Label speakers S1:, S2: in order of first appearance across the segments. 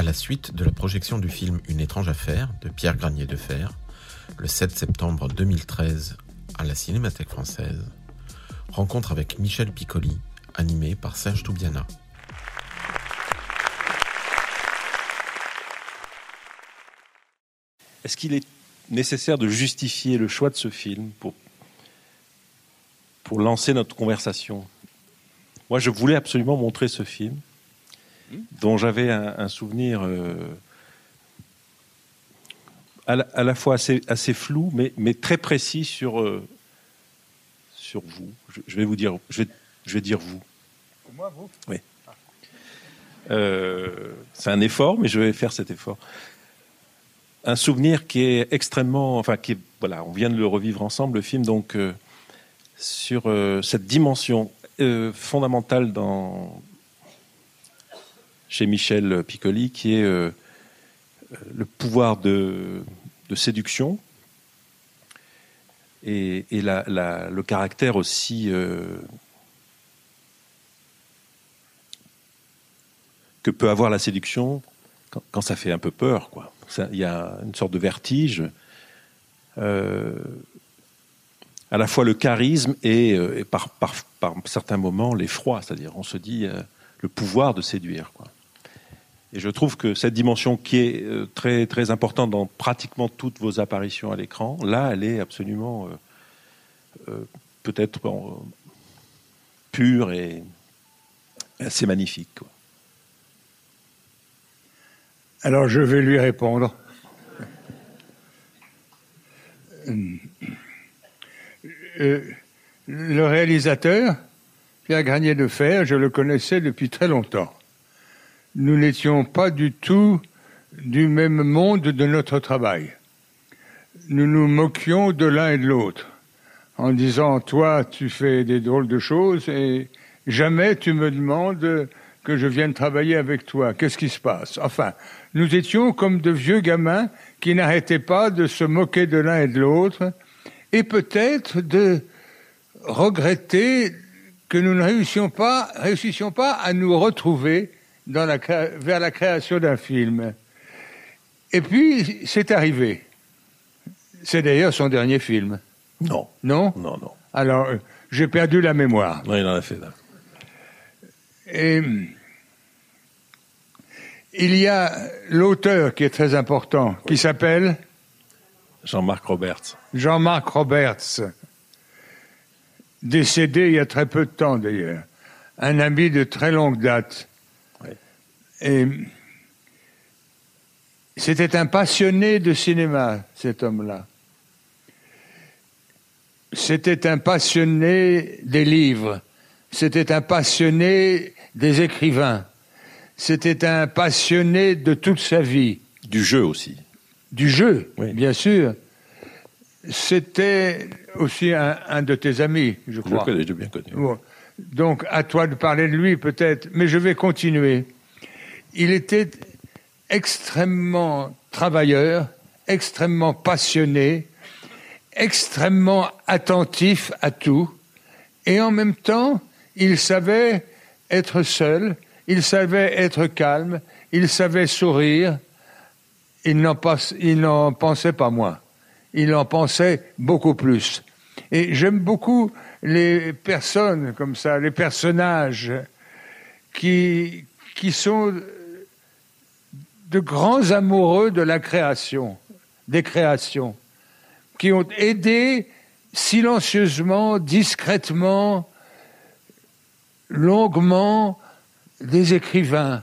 S1: À la suite de la projection du film Une étrange affaire de Pierre Granier de Fer, le 7 septembre 2013 à la Cinémathèque française, rencontre avec Michel Piccoli, animé par Serge Toubiana.
S2: Est-ce qu'il est nécessaire de justifier le choix de ce film pour, pour lancer notre conversation? Moi, je voulais absolument montrer ce film, dont j'avais un, un souvenir euh, à, la, à la fois assez, assez flou, mais, mais très précis sur, euh, sur vous. Je, je vais vous dire, je vais, je vais dire vous.
S3: Moi, vous?
S2: Oui. Euh, c'est un effort, mais je vais faire cet effort. Un souvenir qui est extrêmement, enfin, qui est, voilà, on vient de le revivre ensemble, le film, donc sur cette dimension fondamentale dans chez Michel Piccoli, qui est euh, le pouvoir de, séduction et, le caractère aussi euh, que peut avoir la séduction quand, ça fait un peu peur. quoi. Il y a une sorte de vertige. euh, à la fois le charisme et, par, certains moments l'effroi, c'est-à-dire on se dit le pouvoir de séduire. Et je trouve que cette dimension qui est euh, très, très importante dans pratiquement toutes vos apparitions à l'écran, là, elle est absolument euh, euh, peut-être pure et assez magnifique.
S3: Alors je vais lui répondre. Le réalisateur, Pierre Granier de Fer, je le connaissais depuis très longtemps. Nous n'étions pas du tout du même monde de notre travail. Nous nous moquions de l'un et de l'autre en disant toi tu fais des drôles de choses et jamais tu me demandes que je vienne travailler avec toi. Qu'est-ce qui se passe? Enfin, nous étions comme de vieux gamins qui n'arrêtaient pas de se moquer de l'un et de l'autre et peut-être de regretter que nous ne réussissions pas, à nous retrouver dans la, cré- vers la création d'un film. Et puis, c'est arrivé. C'est d'ailleurs son dernier film.
S2: Non,
S3: Non?
S2: Non, non.
S3: Alors, euh, j'ai perdu la mémoire.
S2: Non, il en a fait. là.
S3: Et hum, il y a l'auteur qui est très important, qui s'appelle
S2: Jean-Marc Roberts.
S3: Jean-Marc Roberts, décédé il y a très peu de temps d'ailleurs, un ami de très longue date. Et c'était un passionné de cinéma, cet homme-là. C'était un passionné des livres. C'était un passionné des écrivains. C'était un passionné de toute sa vie
S2: Du jeu aussi.
S3: du jeu,
S2: Oui.
S3: bien sûr. C'était aussi un, un de tes amis, je
S2: Je le
S3: crois.
S2: connais, je l'ai bien connu.
S3: Bon. Donc, à toi de parler de lui, peut-être, mais je vais continuer. Il était extrêmement travailleur, extrêmement passionné, extrêmement attentif à tout, et en même temps, il savait être seul, il savait être calme, il savait sourire, il n'en pensait pas moins. Il en pensait beaucoup plus. Et j'aime beaucoup les personnes comme ça, les personnages qui sont de grands amoureux de la création, des créations, qui ont aidé silencieusement, discrètement, longuement des écrivains,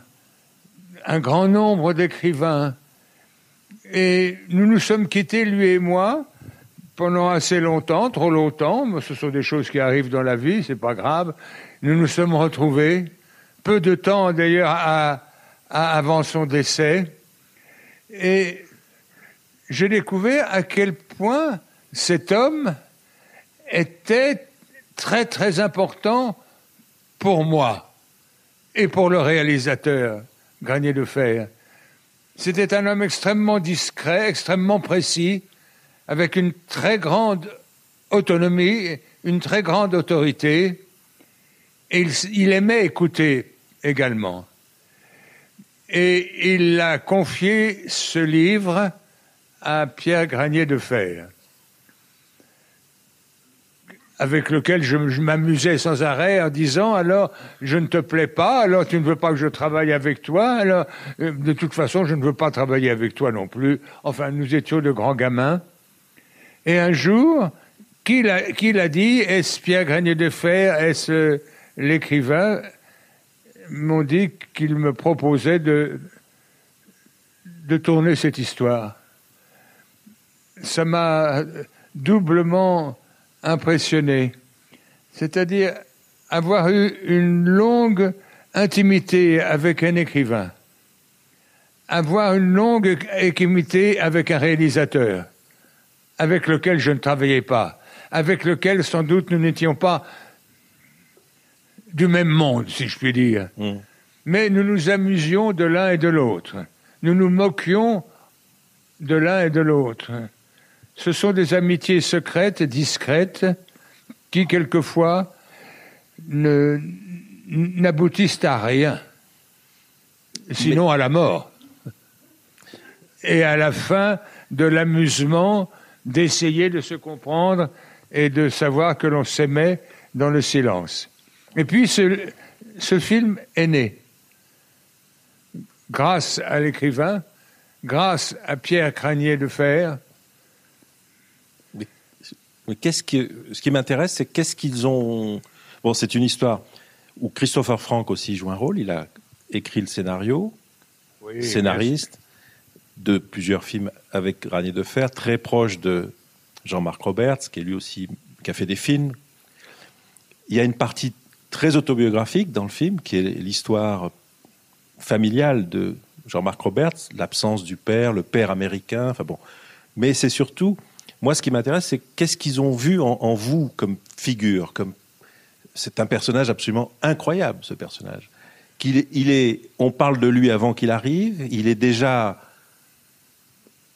S3: un grand nombre d'écrivains. Et nous nous sommes quittés, lui et moi, pendant assez longtemps, trop longtemps, mais ce sont des choses qui arrivent dans la vie, c'est pas grave. Nous nous sommes retrouvés, peu de temps d'ailleurs avant son décès, et j'ai découvert à quel point cet homme était très très important pour moi et pour le réalisateur, Granier de Fer. C'était un homme extrêmement discret, extrêmement précis, avec une très grande autonomie, une très grande autorité, et il, aimait écouter également. Et il a confié ce livre à Pierre Granier de Fer avec lequel je, m'amusais sans arrêt en disant alors je ne te plais pas, alors tu ne veux pas que je travaille avec toi, alors euh, de toute façon je ne veux pas travailler avec toi non plus. Enfin, nous étions de grands gamins. Et un jour, qui l'a dit Est-ce Pierre Granier de Fer Est-ce l'écrivain M'ont dit qu'il me proposait de, de tourner cette histoire. Ça m'a doublement impressionné, c'est-à-dire avoir eu une longue intimité avec un écrivain, avoir une longue intimité avec un réalisateur, avec lequel je ne travaillais pas, avec lequel sans doute nous n'étions pas du même monde, si je puis dire. Mm. Mais nous nous amusions de l'un et de l'autre. Nous nous moquions de l'un et de l'autre. Ce sont des amitiés secrètes, discrètes, qui quelquefois n'aboutissent à rien, sinon à la mort. Et à la fin de l'amusement d'essayer de se comprendre et de savoir que l'on s'aimait dans le silence. Et puis ce, ce film est né grâce à l'écrivain, grâce à Pierre Cranier de Fer,
S2: mais qu'est-ce qui, ce qui m'intéresse, c'est qu'est-ce qu'ils ont. Bon, c'est une histoire où Christopher Frank aussi joue un rôle. Il a écrit le scénario, scénariste de plusieurs films avec Ranier de Fer, très proche de Jean-Marc Roberts, qui est lui aussi qui a fait des films. Il y a une partie très autobiographique dans le film, qui est l'histoire familiale de Jean-Marc Roberts, l'absence du père, le père américain. Enfin bon, mais c'est surtout moi, ce qui m'intéresse, c'est qu'est-ce qu'ils ont vu en, vous comme figure, comme c'est un personnage absolument incroyable, ce personnage. Qu'il il est, on parle de lui avant qu'il arrive. Il est déjà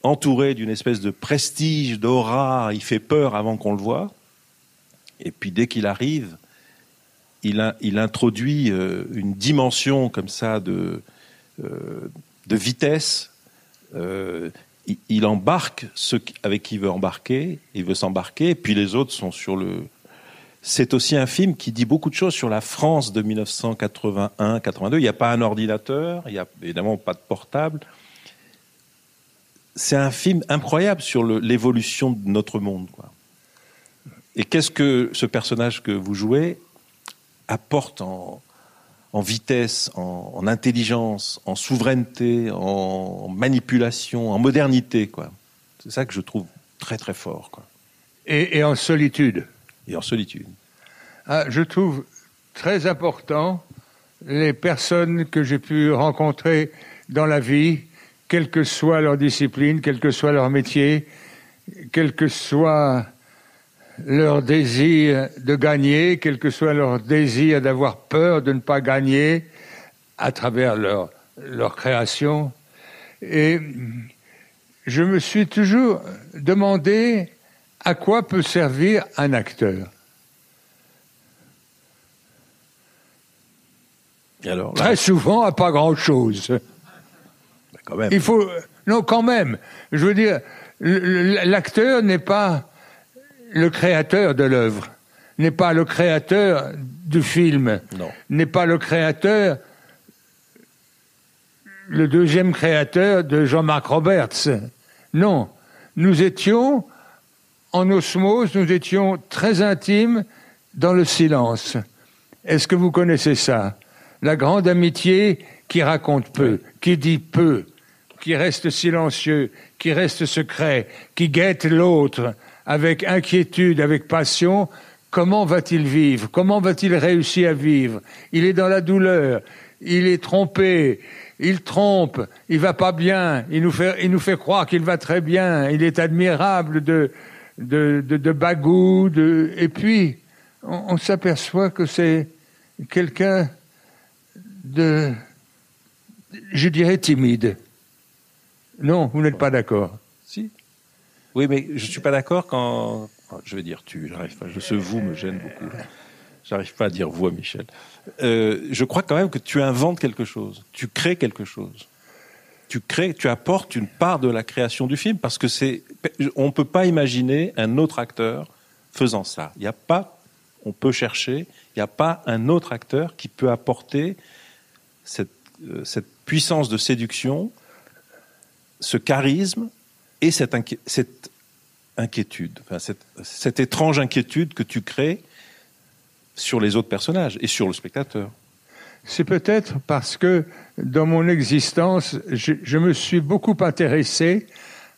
S2: entouré d'une espèce de prestige, d'aura. Il fait peur avant qu'on le voit. Et puis dès qu'il arrive, il, introduit euh, une dimension comme ça de, euh, vitesse. Euh, il, embarque ceux avec qui il veut embarquer, il veut s'embarquer, puis les autres sont sur le. C'est aussi un film qui dit beaucoup de choses sur la France de 1981-82. Il n'y a pas un ordinateur, il n'y a évidemment pas de portable. C'est un film incroyable sur l'évolution de notre monde. Et qu'est-ce que ce personnage que vous jouez apporte en, en vitesse, en, intelligence, en souveraineté, en manipulation, en modernité. quoi. C'est ça que je trouve très très fort. Quoi.
S3: Et, en solitude.
S2: Et en solitude.
S3: Ah, je trouve très important les personnes que j'ai pu rencontrer dans la vie, quelle que soit leur discipline, quel que soit leur métier, quel que soit leur désir de gagner, quel que soit leur désir d'avoir peur de ne pas gagner à travers leur, leur création. Et je me suis toujours demandé à quoi peut servir un acteur. alors, Très souvent à pas grand-chose. Quand même. Il faut non quand même. Je veux dire, l'acteur n'est pas le créateur de l'œuvre, n'est pas le créateur du film, n'est pas le créateur, le deuxième créateur de Jean-Marc Roberts. Non, nous étions en osmose, nous étions très intimes dans le silence. Est-ce que vous connaissez ça? La grande amitié qui raconte peu, qui dit peu, qui reste silencieux, qui reste secret, qui guette l'autre avec inquiétude, avec passion, comment va-t-il vivre? Comment va-t-il réussir à vivre? Il est dans la douleur, il est trompé, il trompe, il va pas bien, il nous fait, il nous fait croire qu'il va très bien, il est admirable de, de, de, de bagou, de, et puis on, on s'aperçoit que c'est quelqu'un de, je dirais, timide. Non, vous n'êtes pas d'accord.
S2: Oui, mais je suis pas d'accord quand. Je vais dire tu, j'arrive pas. Ce vous me gêne beaucoup. J'arrive pas à dire vous à Michel. Euh, je crois quand même que tu inventes quelque chose. Tu crées quelque chose. Tu crées, tu apportes une part de la création du film parce que c'est. On peut pas imaginer un autre acteur faisant ça. Il n'y a pas. On peut chercher. Il n'y a pas un autre acteur qui peut apporter cette, euh, cette puissance de séduction, ce charisme et cette, cette inquiétude, cette, cette étrange inquiétude que tu crées sur les autres personnages et sur le spectateur.
S3: C'est peut-être parce que dans mon existence, je, me suis beaucoup intéressé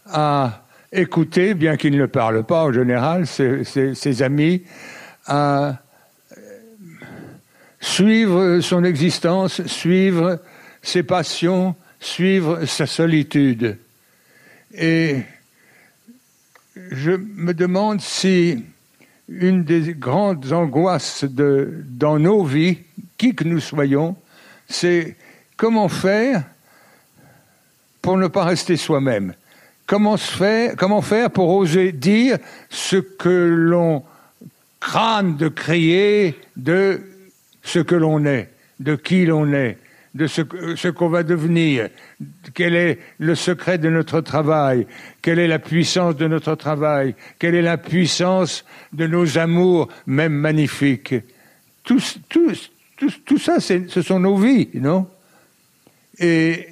S3: à écouter, bien qu'il ne parle pas en général, ses, ses- amis, à suivre son existence, suivre ses passions, suivre sa solitude. Et je me demande si une des grandes angoisses dans nos vies, qui que nous soyons, c'est comment faire pour ne pas rester soi-même. Comment, se faire, comment faire pour oser dire ce que l'on crâne de crier de ce que l'on est, de qui l'on est, de ce, que- ce qu'on va devenir, quel est le secret de notre travail, quelle est la puissance de notre travail, quelle est la puissance de nos amours, même magnifiques? Tout, ça, ce sont nos vies, non? Et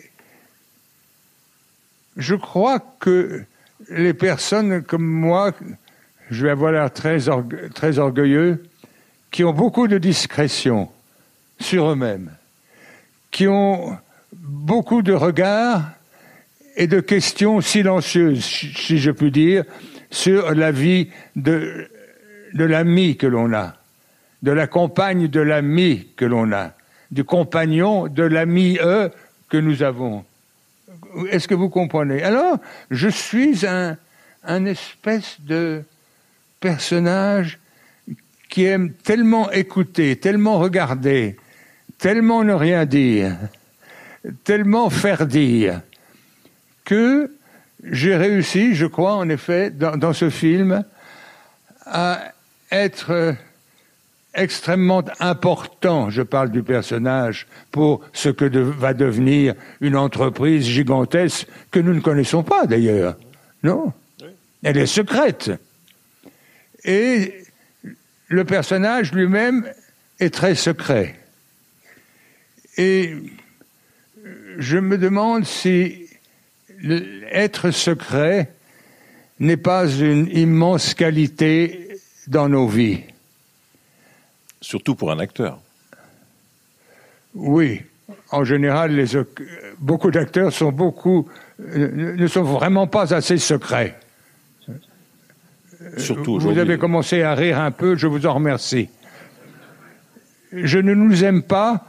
S3: je crois que les personnes comme moi, je vais avoir l'air très orgueilleux, qui ont beaucoup de discrétion sur eux-mêmes, qui ont beaucoup de regards et de questions silencieuses, si je puis dire, sur la vie de, l'ami que l'on a, de la compagne de l'ami que l'on a, du compagnon de l'ami eux que nous avons. Est-ce que vous comprenez? Alors, je suis un espèce de personnage qui aime tellement écouter, tellement regarder, tellement ne rien dire, tellement faire dire, que j'ai réussi, je crois, en effet, dans, dans ce film, à être extrêmement important, je parle du personnage, pour ce que de- va devenir une entreprise gigantesque que nous ne connaissons pas d'ailleurs. Non? Elle est secrète. Et le personnage lui-même est très secret. Et je me demande si être secret n'est pas une immense qualité dans nos vies.
S2: Surtout pour un acteur.
S3: Oui, en général, les, beaucoup d'acteurs sont beaucoup euh, ne sont vraiment pas assez secrets.
S2: Surtout
S3: Vous avez commencé à rire un peu, je vous en remercie. Je ne nous aime pas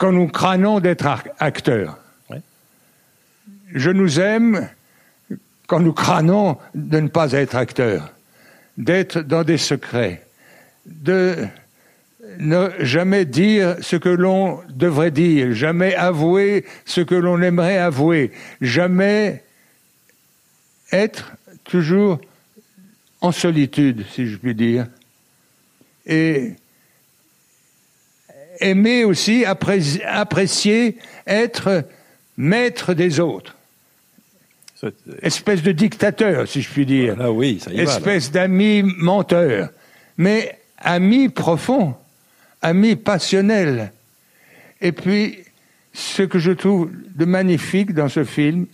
S3: quand nous crânons d'être acteurs.
S2: Ouais.
S3: Je nous aime quand nous crânons de ne pas être acteurs, d'être dans des secrets, de ne jamais dire ce que l'on devrait dire, jamais avouer ce que l'on aimerait avouer, jamais être toujours en solitude, si je puis dire. Et aimer aussi, appré- apprécier, être maître des autres. Espèce de dictateur, si je puis dire.
S2: Oui, ça y.
S3: Espèce d'ami menteur. Mais ami profond, ami passionnel. Et puis, ce que je trouve de magnifique dans ce film,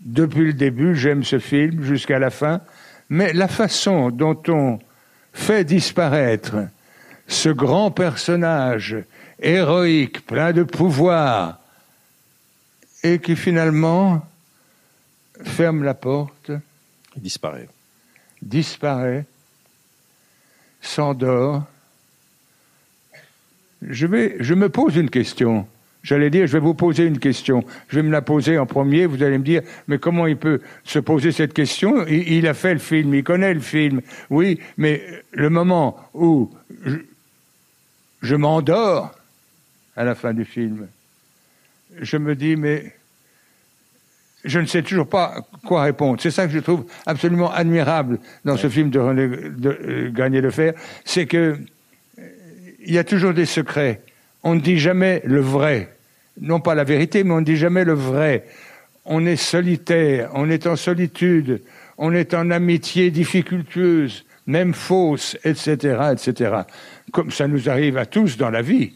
S3: depuis le début, j'aime ce film jusqu'à la fin, mais la façon dont on fait disparaître ce grand personnage héroïque, plein de pouvoir, et qui finalement ferme la porte,
S2: Il disparaît.
S3: disparaît, s'endort. Je, vais, je me pose une question. J'allais dire, je vais vous poser une question. Je vais me la poser en premier. Vous allez me dire, mais comment il peut se poser cette question? Il, il a fait le film, il connaît le film. Oui, mais le moment où je, m'endors à la fin du film, je me dis, mais je ne sais toujours pas quoi répondre. C'est ça que je trouve absolument admirable dans ce film de René de, euh, Garnier de Fer, c'est que euh, il y a toujours des secrets. On ne dit jamais le vrai, non pas la vérité, mais on ne dit jamais le vrai. On est solitaire, on est en solitude, on est en amitié difficultueuse, même fausse, etc., etc. Comme ça nous arrive à tous dans la vie,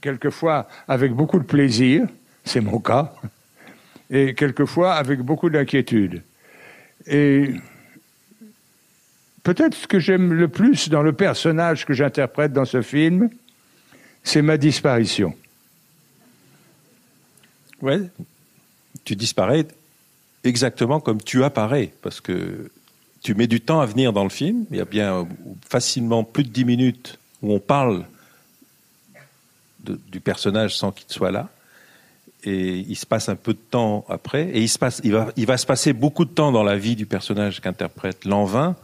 S3: quelquefois avec beaucoup de plaisir, c'est mon cas, et quelquefois avec beaucoup d'inquiétude. Et peut-être ce que j'aime le plus dans le personnage que j'interprète dans ce film, c'est ma disparition.
S2: Ouais. Tu disparais exactement comme tu apparais, parce que tu mets du temps à venir dans le film. Il y a bien facilement plus de dix minutes où on parle de, du personnage sans qu'il soit là. Et il se passe un peu de temps après, et il, se passe, il, va, il va se passer beaucoup de temps dans la vie du personnage qu'interprète Lanvin,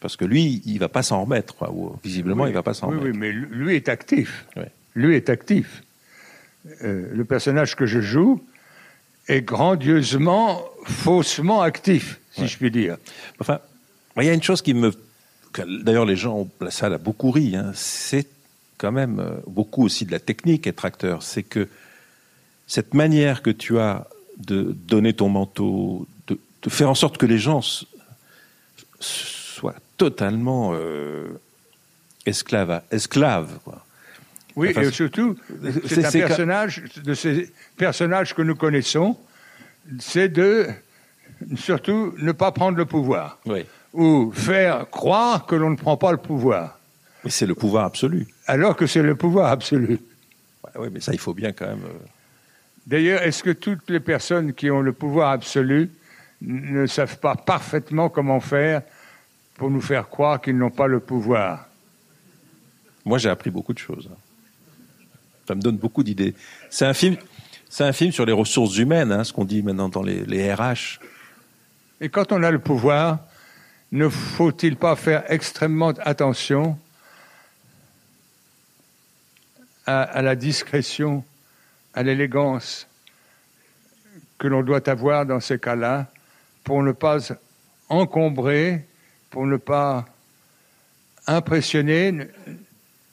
S2: parce que lui, il va pas s'en remettre. Quoi. Visiblement,
S3: Oui,
S2: il va pas s'en
S3: oui,
S2: remettre.
S3: Oui, mais lui est actif. Lui est actif. Euh, le personnage que je joue est grandiosement, faussement actif, si
S2: Ouais.
S3: je puis dire.
S2: Enfin, il y a une chose qui me. D'ailleurs, les gens, la salle a beaucoup ri. hein. C'est quand même euh, beaucoup aussi de la technique être acteur. C'est que cette manière que tu as de donner ton manteau, de, de faire en sorte que les gens soient totalement euh, esclaves, esclaves. Quoi.
S3: Oui, et surtout,
S2: c'est-
S3: un personnage, de ces personnages que nous connaissons, c'est de surtout ne pas prendre le pouvoir,
S2: Oui.
S3: ou faire croire que l'on ne prend pas le pouvoir,
S2: Mais c'est le pouvoir absolu.
S3: alors que c'est le pouvoir absolu.
S2: Oui, mais ça, il faut bien quand même. euh,
S3: D'ailleurs, est-ce que toutes les personnes qui ont le pouvoir absolu ne savent pas parfaitement comment faire pour nous faire croire qu'ils n'ont pas le pouvoir?
S2: Moi, j'ai appris beaucoup de choses. Ça me donne beaucoup d'idées. C'est un film, c'est un film sur les ressources humaines, hein, ce qu'on dit maintenant dans les, RH.
S3: Et quand on a le pouvoir, ne faut-il pas faire extrêmement attention à, à la discrétion, à l'élégance que l'on doit avoir dans ces cas-là pour ne pas encombrer, pour ne pas impressionner,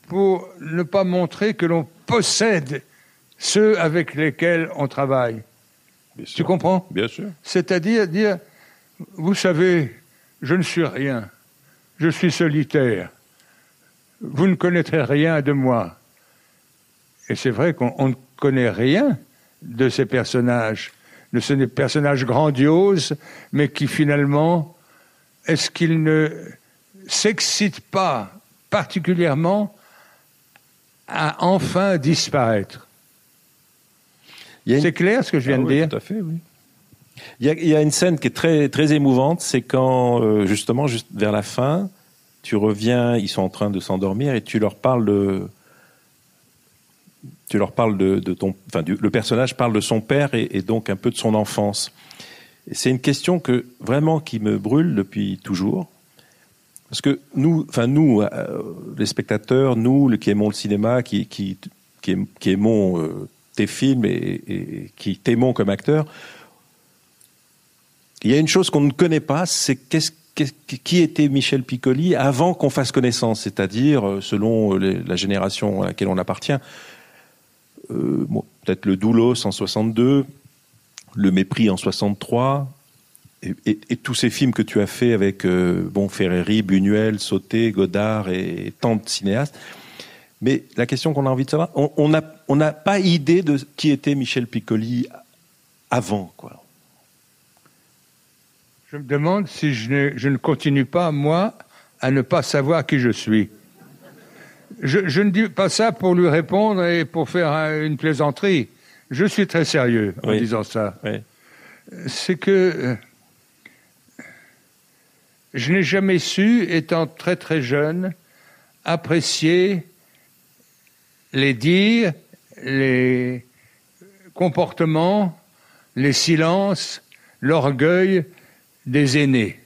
S3: pour ne pas montrer que l'on possède ceux avec lesquels on travaille.
S2: Bien
S3: Tu
S2: sûr.
S3: comprends?
S2: Bien sûr.
S3: c'est-à-dire dire, vous savez, je ne suis rien, je suis solitaire, vous ne connaîtrez rien de moi. Et c'est vrai qu'on on ne connaît rien de ces personnages, de ces personnages grandioses, mais qui finalement, est-ce qu'ils ne s'excitent pas particulièrement à enfin disparaître
S2: une-
S3: C'est clair ce que je viens
S2: Ah
S3: de
S2: oui,
S3: dire?
S2: Tout à fait, oui. Il y, a, il y a une scène qui est très, très émouvante, c'est quand, euh, justement, juste vers la fin, tu reviens, ils sont en train de s'endormir et tu leur parles de. Tu leur parles de, de ton. Enfin, du- le personnage parle de son père et, et donc un peu de son enfance. C'est une question que, vraiment, qui me brûle depuis toujours. Parce que nous, enfin, nous, euh, les spectateurs, nous, qui aimons le cinéma, qui, qui, qui, aim- qui aimons euh, tes films et, qui t'aimons comme acteur, il y a une chose qu'on ne connaît pas, c'est qui était Michel Piccoli avant qu'on fasse connaissance, c'est-à-dire euh, selon la génération à laquelle on appartient. Peut-être le Doulos en 62, le Mépris en 63, et, et- et tous ces films que tu as fait avec euh, bon Ferreri, Buñuel, Sauté, Godard et, tant de cinéastes. Mais la question qu'on a envie de savoir, on n'a on pas idée de qui était Michel Piccoli avant, quoi.
S3: Je me demande si je ne, je ne continue pas, moi, à ne pas savoir qui je suis. Je, je ne dis pas ça pour lui répondre et pour faire un- une plaisanterie. Je suis très sérieux en
S2: Oui.
S3: disant ça. C'est que euh, je n'ai jamais su, étant très très jeune, apprécier les dires, les comportements, les silences, l'orgueil des aînés.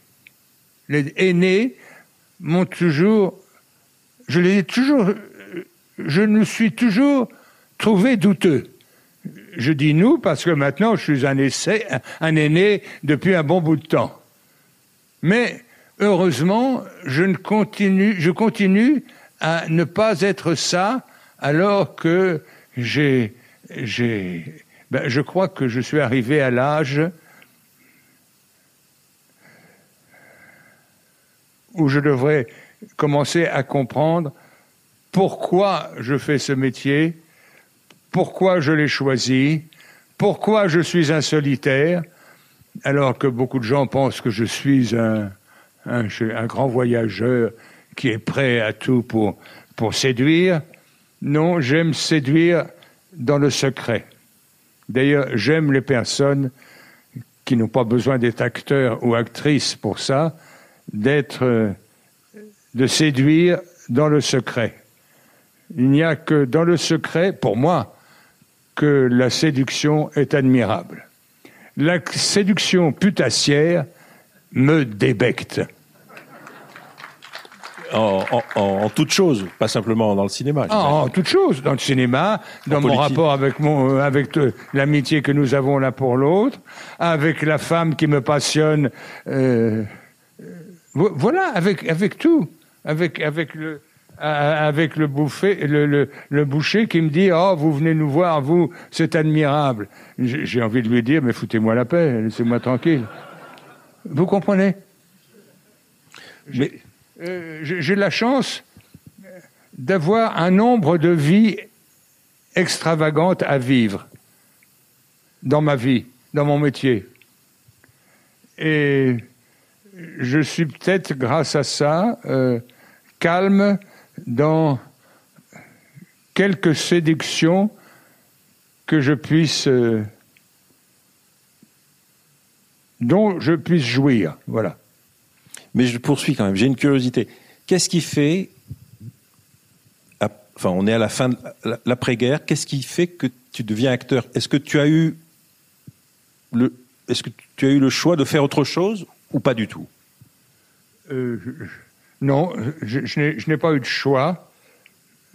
S3: Les aînés m'ont toujours, je les ai toujours, je me suis toujours trouvé douteux. Je dis nous parce que maintenant je suis un, un aîné depuis un bon bout de temps. Mais heureusement, je, ne continue, je continue à ne pas être ça alors que j'ai, j'ai, ben, je crois que je suis arrivé à l'âge où je devrais commencer à comprendre pourquoi je fais ce métier, pourquoi je l'ai choisi, pourquoi je suis un solitaire, alors que beaucoup de gens pensent que je suis un, un, un grand voyageur qui est prêt à tout pour, pour séduire. Non, j'aime séduire dans le secret. D'ailleurs, j'aime les personnes qui n'ont pas besoin d'être acteurs ou actrices pour ça, d'être, de séduire dans le secret. Il n'y a que dans le secret, pour moi, que la séduction est admirable. La séduction putassière me débecte.
S2: En, en, en, toute chose, pas simplement dans le cinéma.
S3: Ah, en toute chose, dans le cinéma, dans mon rapport avec mon, euh, avec euh, l'amitié que nous avons l'un pour l'autre, avec la femme qui me passionne. Euh, voilà, avec avec tout, avec avec le avec le, bouffé, le, le, le, boucher qui me dit Oh, vous venez nous voir, vous, c'est admirable. J'ai envie de lui dire Mais foutez-moi la paix, laissez-moi tranquille. Vous comprenez? J'ai euh, la chance d'avoir un nombre de vies extravagantes à vivre dans ma vie, dans mon métier. Et je suis peut-être, grâce à ça, euh, calme dans quelques séductions que je puisse euh, dont je puisse jouir. Voilà.
S2: Mais je poursuis quand même. J'ai une curiosité. Qu'est-ce qui fait, enfin, on est à la fin de l'après-guerre. Qu'est-ce qui fait que tu deviens acteur? Est-ce que tu as eu le, est-ce que tu as eu le choix de faire autre chose ou pas du tout?
S3: Euh, non, je, je n'ai pas eu de choix.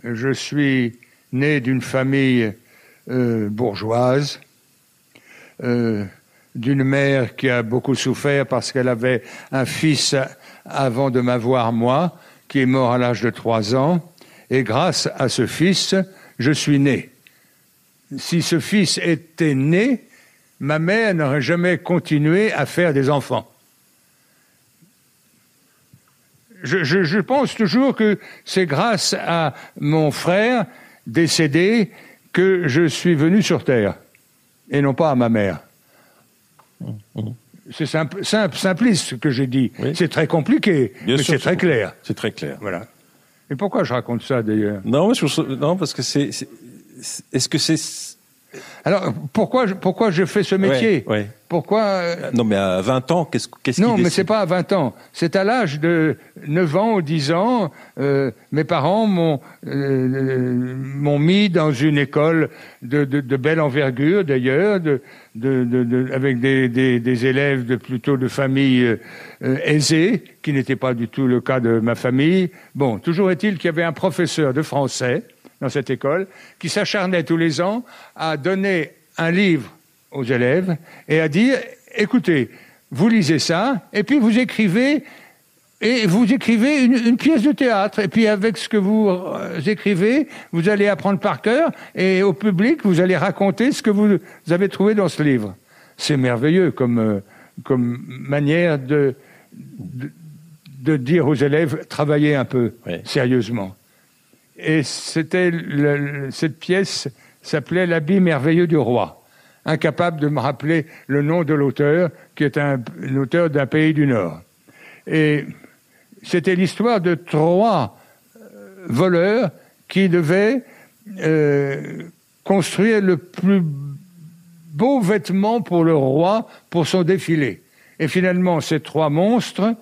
S3: Je suis né d'une famille euh, bourgeoise, euh, d'une mère qui a beaucoup souffert parce qu'elle avait un fils avant de m'avoir moi, qui est mort à l'âge de trois ans, et grâce à ce fils, je suis né. Si ce fils était né, ma mère n'aurait jamais continué à faire des enfants. je, pense toujours que c'est grâce à mon frère décédé que je suis venu sur Terre, et non pas à ma mère. C'est simple, simple, simpliste ce que j'ai dit. Oui. C'est très compliqué, Bien mais c'est très clair.
S2: C'est très clair.
S3: Voilà. Et pourquoi je raconte ça d'ailleurs?
S2: Non, non, parce que c'est. Est-ce que c'est
S3: alors, pourquoi, pourquoi je fais ce métier?
S2: Ouais, ouais.
S3: Pourquoi euh,
S2: Non, mais à 20 ans, qu'est-ce qu'est-ce
S3: Non, mais c'est pas à 20 ans. C'est à l'âge de 9 ans ou 10 ans. Euh, mes parents m'ont euh, m'ont mis dans une école de, de, de belle envergure, d'ailleurs, de, de, avec des, des, des, élèves de plutôt de familles euh, aisées, qui n'était pas du tout le cas de ma famille. Bon, toujours est-il qu'il y avait un professeur de français dans cette école, qui s'acharnait tous les ans à donner un livre aux élèves et à dire, écoutez, vous lisez ça, et puis vous écrivez, et vous écrivez une, une pièce de théâtre, et puis avec ce que vous euh, écrivez, vous allez apprendre par cœur, et au public, vous allez raconter ce que vous avez trouvé dans ce livre. C'est merveilleux comme, euh, comme manière de, de, de, dire aux élèves, travaillez un peu, oui. sérieusement. Et c'était cette pièce s'appelait L'habit merveilleux du roi. Incapable de me rappeler le nom de l'auteur, qui est un, auteur d'un pays du Nord. Et c'était l'histoire de trois voleurs qui devaient euh, construire le plus beaux vêtements pour le roi pour son défilé. Et finalement, ces trois monstres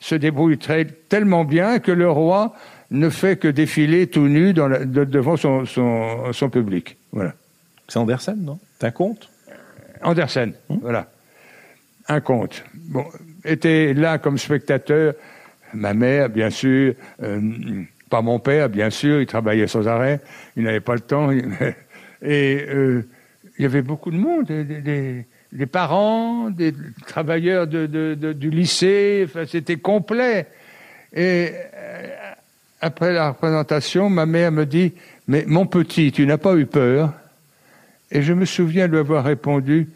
S3: se débrouillent très, tellement bien que le roi ne fait que défiler tout nu devant son, son, son public. Voilà.
S2: C'est Andersen, non? C'est un conte
S3: Andersen, voilà. Un conte. Bon, était là comme spectateur, ma mère, bien sûr, euh, pas mon père, bien sûr, il travaillait sans arrêt, il n'avait pas le temps. il- Et euh, il y avait beaucoup de monde, des, des- des- des parents, des travailleurs de- de- de- du lycée, enfin, c'était complet. Et euh, après la représentation, ma mère me dit, mais mon petit, tu n'as pas eu peur? Et je me souviens lui avoir répondu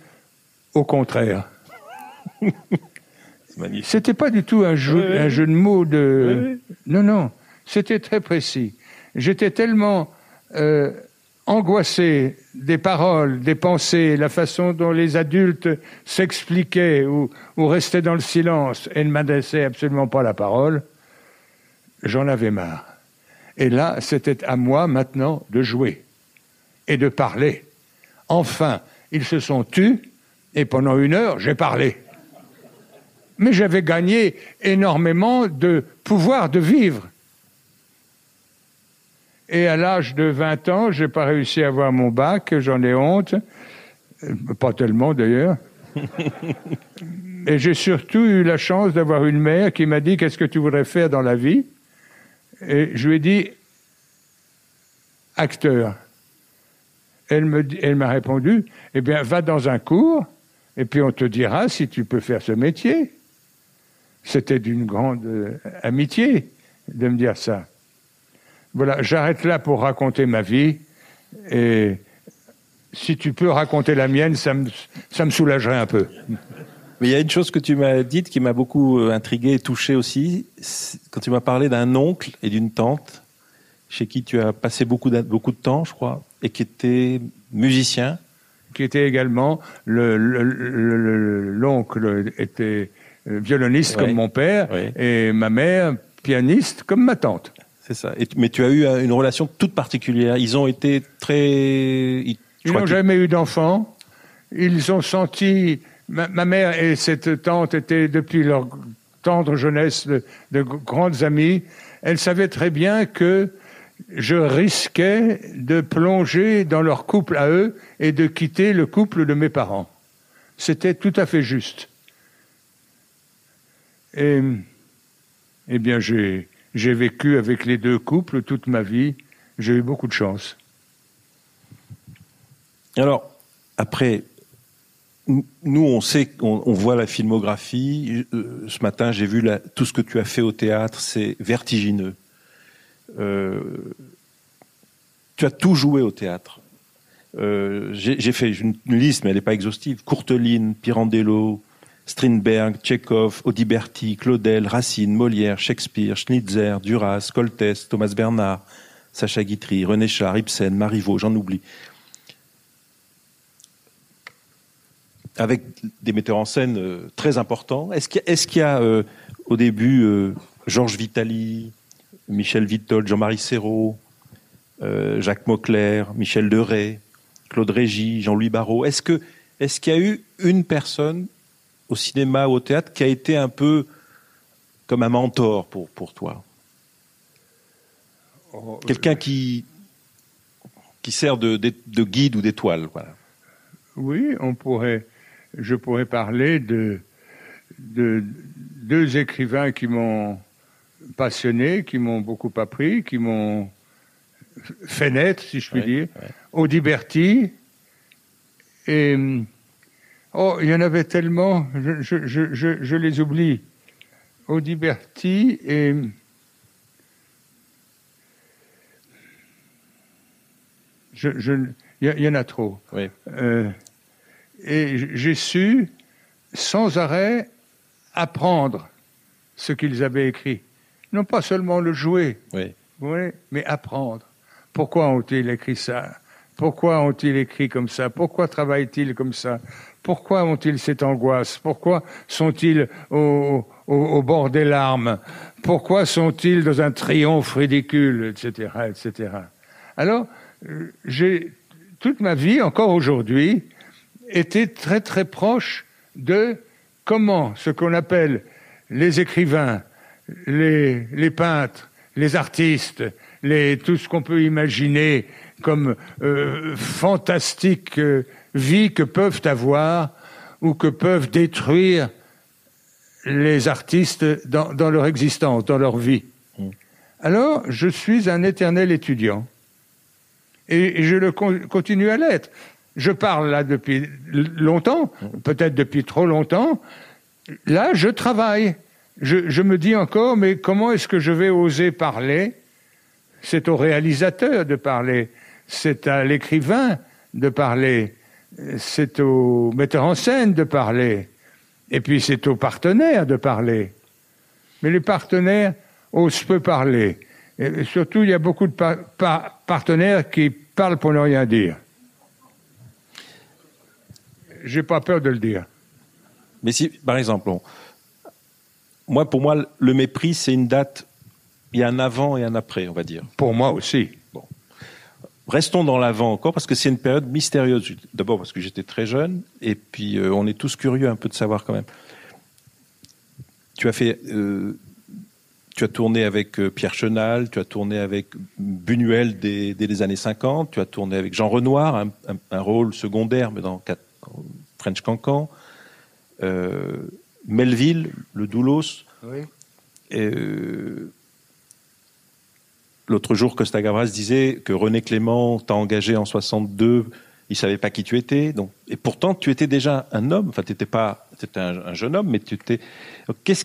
S3: au contraire. C'était pas du tout un jeu,
S2: Oui, oui.
S3: un jeu de mots de.
S2: Oui,
S3: Non, non. C'était très précis. J'étais tellement euh, angoissé des paroles, des pensées, la façon dont les adultes s'expliquaient ou, ou restaient dans le silence et ne m'adressaient absolument pas la parole. J'en avais marre. Et là, c'était à moi maintenant de jouer et de parler. Enfin, ils se sont tus et pendant une heure, j'ai parlé. Mais j'avais gagné énormément de pouvoir de vivre. Et à l'âge de 20 ans, j'ai pas réussi à avoir mon bac, j'en ai honte. Euh, Pas tellement d'ailleurs. Et j'ai surtout eu la chance d'avoir une mère qui m'a dit Qu'est-ce que tu voudrais faire dans la vie? Et je lui ai dit Acteur. Elle dit- elle m'a répondu Eh bien, va dans un cours et puis on te dira si tu peux faire ce métier. C'était d'une grande euh, amitié de me dire ça. Voilà, j'arrête là pour raconter ma vie et si tu peux raconter la mienne, ça me, ça me soulagerait un peu.
S2: Mais il y a une chose que tu m'as dite qui m'a beaucoup euh, intrigué et touché aussi, quand tu m'as parlé d'un oncle et d'une tante chez qui tu as passé beaucoup, d'a- beaucoup de temps, je crois, et qui étaient musiciens.
S3: Qui était également le- le- le- le- l'oncle était euh, violoniste comme mon père et ma mère pianiste comme ma tante.
S2: C'est ça. Et mais tu as eu euh, une relation toute particulière. Ils ont été très. ils-
S3: n'ont jamais eu d'enfants. Ils ont senti. Ma, ma mère et cette tante étaient depuis leur tendre jeunesse de, de grandes amies. Elles savaient très bien que je risquais de plonger dans leur couple à eux et de quitter le couple de mes parents. C'était tout à fait juste. Et, eh bien, j'ai, vécu avec les deux couples toute ma vie. J'ai eu beaucoup de chance.
S2: Alors, après, nous, on sait, on, voit la filmographie. Euh, ce matin, j'ai vu tout ce que tu as fait au théâtre, c'est vertigineux. Euh, tu as tout joué au théâtre. Euh, j'ai fait une, liste, mais elle n'est pas exhaustive. Courteline, Pirandello, Strindberg, Tchekhov, Audiberti, Claudel, Racine, Molière, Shakespeare, Schnitzer, Duras, Coltès, Thomas Bernard, Sacha Guitry, René Char, Ibsen, Marivaux, j'en oublie. avec des metteurs en scène euh, très importants. Est-ce qu'il y a, au début Georges Vitali, Michel Vitol, Jean-Marie Serrault, euh, Jacques Mauclair, Michel Deray, Claude Régis, Jean-Louis Barrault Est-ce que est-ce qu'il y a eu une personne au cinéma ou au théâtre qui a été un peu comme un mentor pour, pour toi Quelqu'un qui, qui sert de, de, de guide ou d'étoile voilà.
S3: Oui, on pourrait, je pourrais parler de, de deux écrivains qui m'ont passionné, qui m'ont beaucoup appris, qui m'ont fait naître, si je puis dire.
S2: ouais.
S3: Audiberti et oh, il y en avait tellement, je, je, je, je, je les oublie. Audiberti et je, je, il y, en a trop.
S2: Oui.
S3: Euh, et j'ai su sans arrêt apprendre ce qu'ils avaient écrit. Non pas seulement le jouer,
S2: Oui.
S3: vous voyez, mais apprendre. Pourquoi ont-ils écrit ça? Pourquoi ont-ils écrit comme ça? Pourquoi travaillent-ils comme ça? Pourquoi ont-ils cette angoisse? Pourquoi sont-ils au, au- au bord des larmes? Pourquoi sont-ils dans un triomphe ridicule, etc., etc. Alors, euh, j'ai toute ma vie, encore aujourd'hui, était très très proche de comment ce qu'on appelle les écrivains, les, les peintres, les artistes, les, tout ce qu'on peut imaginer comme euh, fantastique euh, vie que peuvent avoir ou que peuvent détruire les artistes dans, dans leur existence, dans leur vie.
S2: Mm.
S3: Alors, je suis un éternel étudiant. Et, et je le con- continue à l'être. Je parle là depuis longtemps, peut-être depuis trop longtemps. Là, je travaille. Je, me dis encore, mais comment est-ce que je vais oser parler? C'est au réalisateur de parler, c'est à l'écrivain de parler, c'est au metteur en scène de parler, et puis c'est aux partenaires de parler. Mais les partenaires osent peu parler. Et surtout, il y a beaucoup de pa- pa- partenaires qui parlent pour ne rien dire. J'ai pas peur de le dire.
S2: Mais si, par exemple, on- moi, pour moi, le mépris, c'est une date. Il y a un avant et un après, on va dire.
S3: Pour moi aussi.
S2: Restons dans l'avant encore, parce que c'est une période mystérieuse. D'abord parce que j'étais très jeune, et puis euh, on est tous curieux un peu de savoir quand même. Tu as fait, euh, tu as tourné avec euh, Pierre Chenal, tu as tourné avec Buñuel dès, dès les années 50, tu as tourné avec Jean Renoir, un, un- un rôle secondaire, mais dans French Cancan, euh, Melville, le Doulos,
S3: Oui.
S2: euh, L'autre jour, Costa Gavras disait que René Clément t'a engagé en 62, il savait pas qui tu étais. Donc, et pourtant, tu étais déjà un homme. Enfin, t'étais pas, t'étais un, un jeune homme, mais tu étais. Qu'est-ce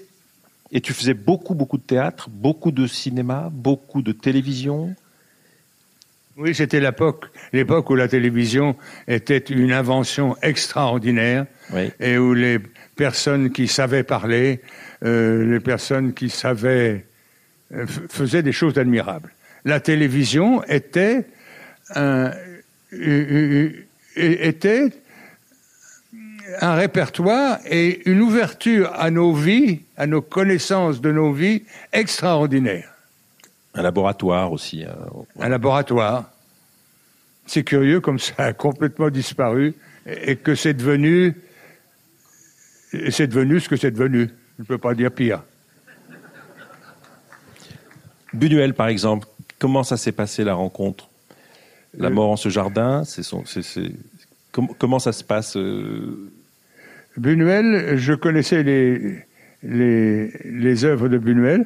S2: et tu faisais beaucoup, beaucoup de théâtre, beaucoup de cinéma, beaucoup de télévision.
S3: Oui, c'était l'époque, l'époque où la télévision était une invention extraordinaire
S2: Oui.
S3: et où les personnes qui savaient parler, euh, les personnes qui savaient euh, faisaient des choses admirables. La télévision était un, était un répertoire et une ouverture à nos vies, à nos connaissances de nos vies extraordinaire.
S2: Un laboratoire aussi. hein.
S3: un laboratoire. C'est curieux comme ça a complètement disparu et que c'est devenu, et c'est devenu ce que c'est devenu. Je ne peux pas dire pire.
S2: Buñuel, par exemple, comment ça s'est passé la rencontre? La
S3: Euh,
S2: mort en ce jardin, c'est son, c'est, c'est- com- comment ça se passe euh,
S3: Buñuel, je connaissais les, les, les œuvres de Buñuel,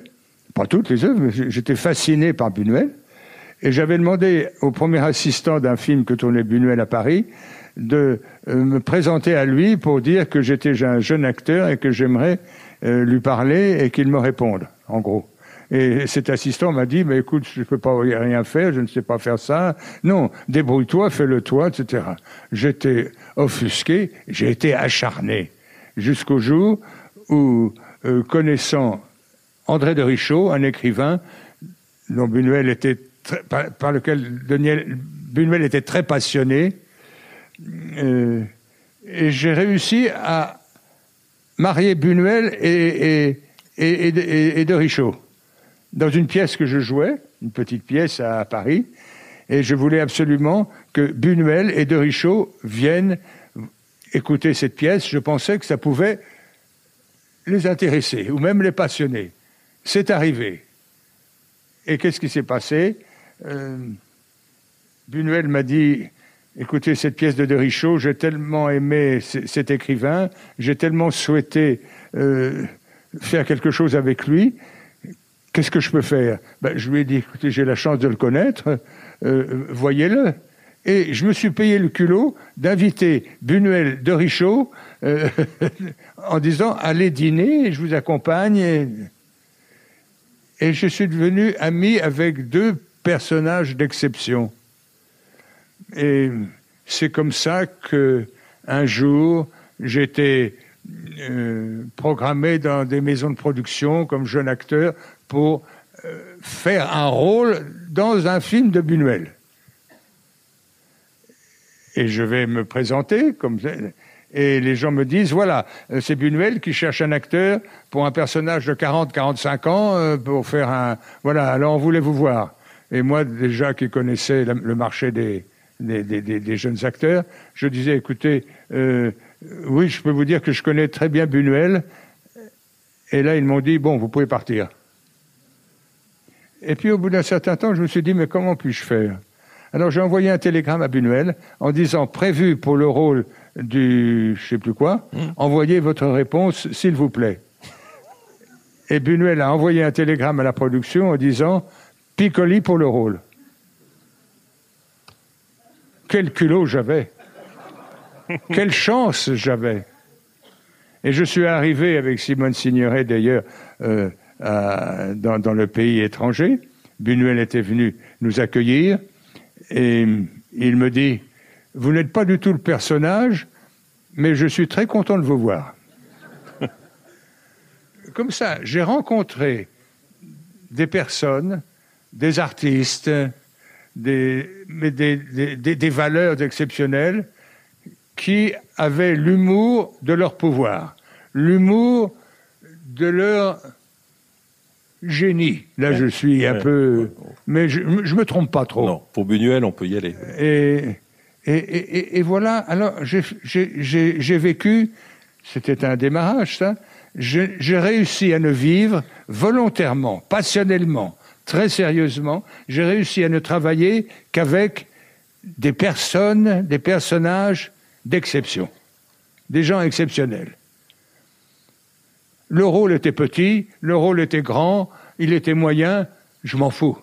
S3: pas toutes les œuvres, mais j'étais fasciné par Buñuel. Et j'avais demandé au premier assistant d'un film que tournait Buñuel à Paris de euh, me présenter à lui pour dire que j'étais un jeune acteur et que j'aimerais euh, lui parler et qu'il me réponde, en gros. Et cet assistant m'a dit, mais écoute, je ne peux pas rien faire, je ne sais pas faire ça. Non, débrouille-toi, fais-le toi, etc. J'étais offusqué, j'ai été acharné, jusqu'au jour où, euh, connaissant André de Richaud, un écrivain dont Buñuel était très- par, par lequel Daniel, Buñuel était très passionné, euh, et j'ai réussi à marier Buñuel et, et, et, et, et de Richaud dans une pièce que je jouais, une petite pièce à Paris, et je voulais absolument que Buñuel et de Richaud viennent écouter cette pièce. Je pensais que ça pouvait les intéresser ou même les passionner. C'est arrivé. Et qu'est-ce qui s'est passé? Euh, Buñuel m'a dit Écoutez, cette pièce de De Richaud, j'ai tellement aimé cet écrivain, j'ai tellement souhaité euh, faire quelque chose avec lui. Qu'est-ce que je peux faire? Ben, Je lui ai dit Écoutez, j'ai la chance de le connaître, euh, voyez-le. Et je me suis payé le culot d'inviter Buñuel de Richaud euh, en disant Allez dîner, je vous accompagne. Et je suis devenu ami avec deux personnages d'exception. Et c'est comme ça que un jour j'étais euh, programmé dans des maisons de production comme jeune acteur pour euh, faire un rôle dans un film de Buñuel. Et je vais me présenter et les gens me disent voilà, c'est Buñuel qui cherche un acteur pour un personnage de 40-45 ans euh, pour faire un voilà, alors on voulait vous voir. Et moi déjà qui connaissais le marché des des, des- des- des jeunes acteurs. Je disais, écoutez, euh, oui, je peux vous dire que je connais très bien Buñuel. Et là, ils m'ont dit, bon, vous pouvez partir. Et puis, au bout d'un certain temps, je me suis dit, mais comment puis-je faire? Alors, j'ai envoyé un télégramme à Buñuel en disant, prévu pour le rôle du, je sais plus quoi, envoyez votre réponse, s'il vous plaît. Et Buñuel a envoyé un télégramme à la production en disant, Piccoli pour le rôle. Quel culot j'avais Quelle chance j'avais Et je suis arrivé avec Simone Signoret, d'ailleurs, euh, dans, dans le pays étranger. Buñuel était venu nous accueillir et il me dit Vous n'êtes pas du tout le personnage, mais je suis très content de vous voir. Comme ça, j'ai rencontré des personnes, des artistes, des, mais des, des- des- valeurs exceptionnelles qui avaient l'humour de leur pouvoir, l'humour de leur génie. Là, je suis un
S2: Ouais.
S3: peu... Mais je ne me trompe pas trop.
S2: Non, pour Buñuel, on peut y aller.
S3: Et, et, et- et- voilà, alors j'ai- vécu, c'était un démarrage ça, j'ai réussi à ne vivre volontairement, passionnellement, très sérieusement, j'ai réussi à ne travailler qu'avec des personnes, des personnages d'exception, des gens exceptionnels. Le rôle était petit, le rôle était grand, il était moyen, je m'en fous.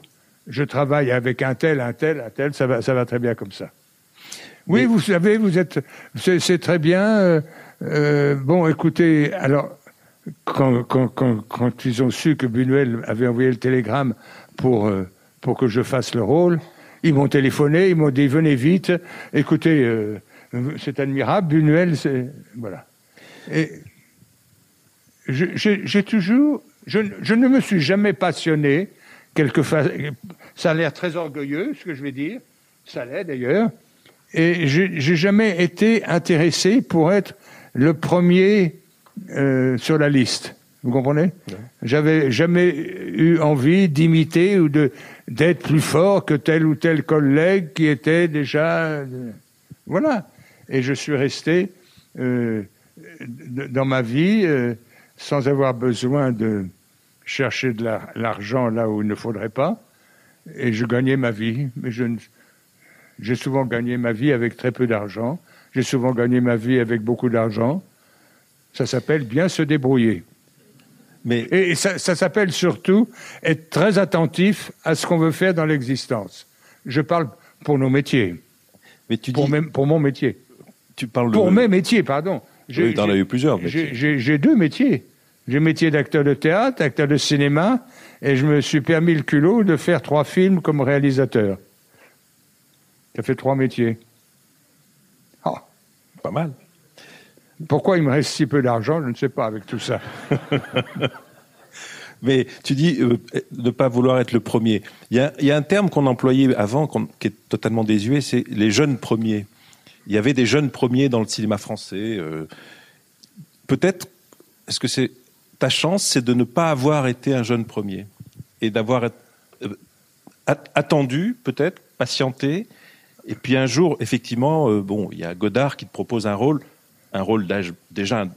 S3: Je travaille avec un tel, un tel, un tel, ça va, ça va très bien comme ça. Oui,
S2: Mais-
S3: vous savez, vous êtes, c'est c'est très bien. euh, euh, bon, écoutez, alors, quand, ils ont su que Buñuel avait envoyé le télégramme pour, euh, pour que je fasse le rôle, ils m'ont téléphoné, ils m'ont dit venez vite. Écoutez, euh, c'est admirable, Buñuel, voilà. Et j'ai toujours, je, ne me suis jamais passionné. Quelquefois, ça a l'air très orgueilleux, ce que je vais dire. Ça l'est d'ailleurs. Et j'ai jamais été intéressé pour être le premier euh, sur la liste. Vous comprenez? J'avais jamais eu envie d'imiter ou de d'être plus fort que tel ou tel collègue qui était déjà. euh, voilà. Et je suis resté euh, dans ma vie sans avoir besoin de chercher de la- l'argent là où il ne faudrait pas. Et je gagnais ma vie, mais je j'ai souvent gagné ma vie avec très peu d'argent. J'ai souvent gagné ma vie avec beaucoup d'argent. Ça s'appelle bien se débrouiller.
S2: Mais
S3: Et ça, ça s'appelle surtout être très attentif à ce qu'on veut faire dans l'existence. Je parle pour nos métiers,
S2: Mais tu dis,
S3: pour, mes- pour mon métier.
S2: tu parles
S3: Pour
S2: de...
S3: mes métiers, pardon.
S2: Oui, t'en as
S3: j'ai-
S2: eu plusieurs.
S3: j'ai-. J'ai j'ai deux métiers. J'ai le métier d'acteur de théâtre, acteur de cinéma, et je me suis permis le culot de faire trois films comme réalisateur. Ça fait trois métiers. Ah,
S2: Pas mal.
S3: Pourquoi il me reste si peu d'argent, je ne sais pas avec tout ça.
S2: Mais tu dis euh, ne pas vouloir être le premier. Il y a, un terme qu'on employait avant, qui est totalement désuet, c'est les jeunes premiers. Il y avait des jeunes premiers dans le cinéma français. euh, Peut-être, est-ce que c'est ta chance, c'est de ne pas avoir été un jeune premier et d'avoir euh, at- attendu, peut-être, patienté, et puis un jour, effectivement, euh, bon, il y a Godard qui te propose un rôle, un rôle d'âge déjà un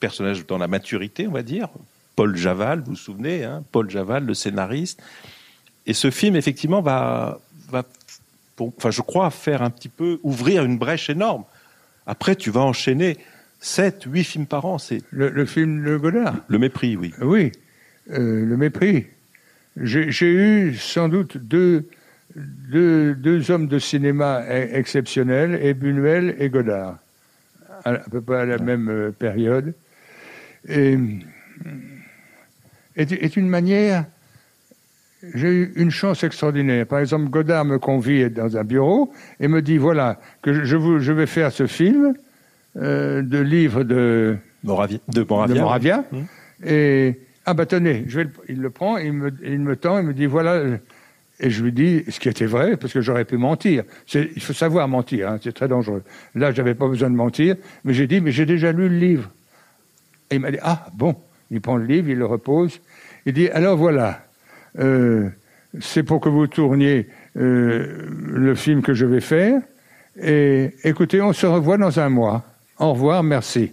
S2: personnage dans la maturité, on va dire. Paul Javal, vous vous souvenez, hein, Paul Javal, le scénariste. Et ce film, effectivement, va, va pour- enfin, je crois, faire un petit peu, ouvrir une brèche énorme. Après, tu vas enchaîner 7, 8 films par an. C'est
S3: Le, le film de Godard.
S2: le mépris, oui.
S3: Oui, euh, le mépris. J'ai j'ai eu sans doute deux, deux, deux hommes de cinéma e- exceptionnels, et Buñuel et Godard, à, à peu près à la même euh, période. Et est, est une manière. J'ai eu une chance extraordinaire. Par exemple, Godard me convie dans un bureau et me dit voilà que je, vous- je vais faire ce film euh, de livre de
S2: Moravia, de Moravia.
S3: de Moravia.
S2: Hum.
S3: Et ah bah tenez, je vais le- il le prend, il me, il me tend, il me dit voilà. Et je lui dis ce qui était vrai, parce que j'aurais pu mentir. Il faut savoir mentir, hein, c'est très dangereux. Là, j'avais pas besoin de mentir, mais j'ai dit mais j'ai déjà lu le livre. Et il m'a dit ah bon. Il prend le livre, il le repose. Il dit alors voilà, euh, c'est pour que vous tourniez euh, le film que je vais faire. Et écoutez, on se revoit dans un mois. Au revoir, merci.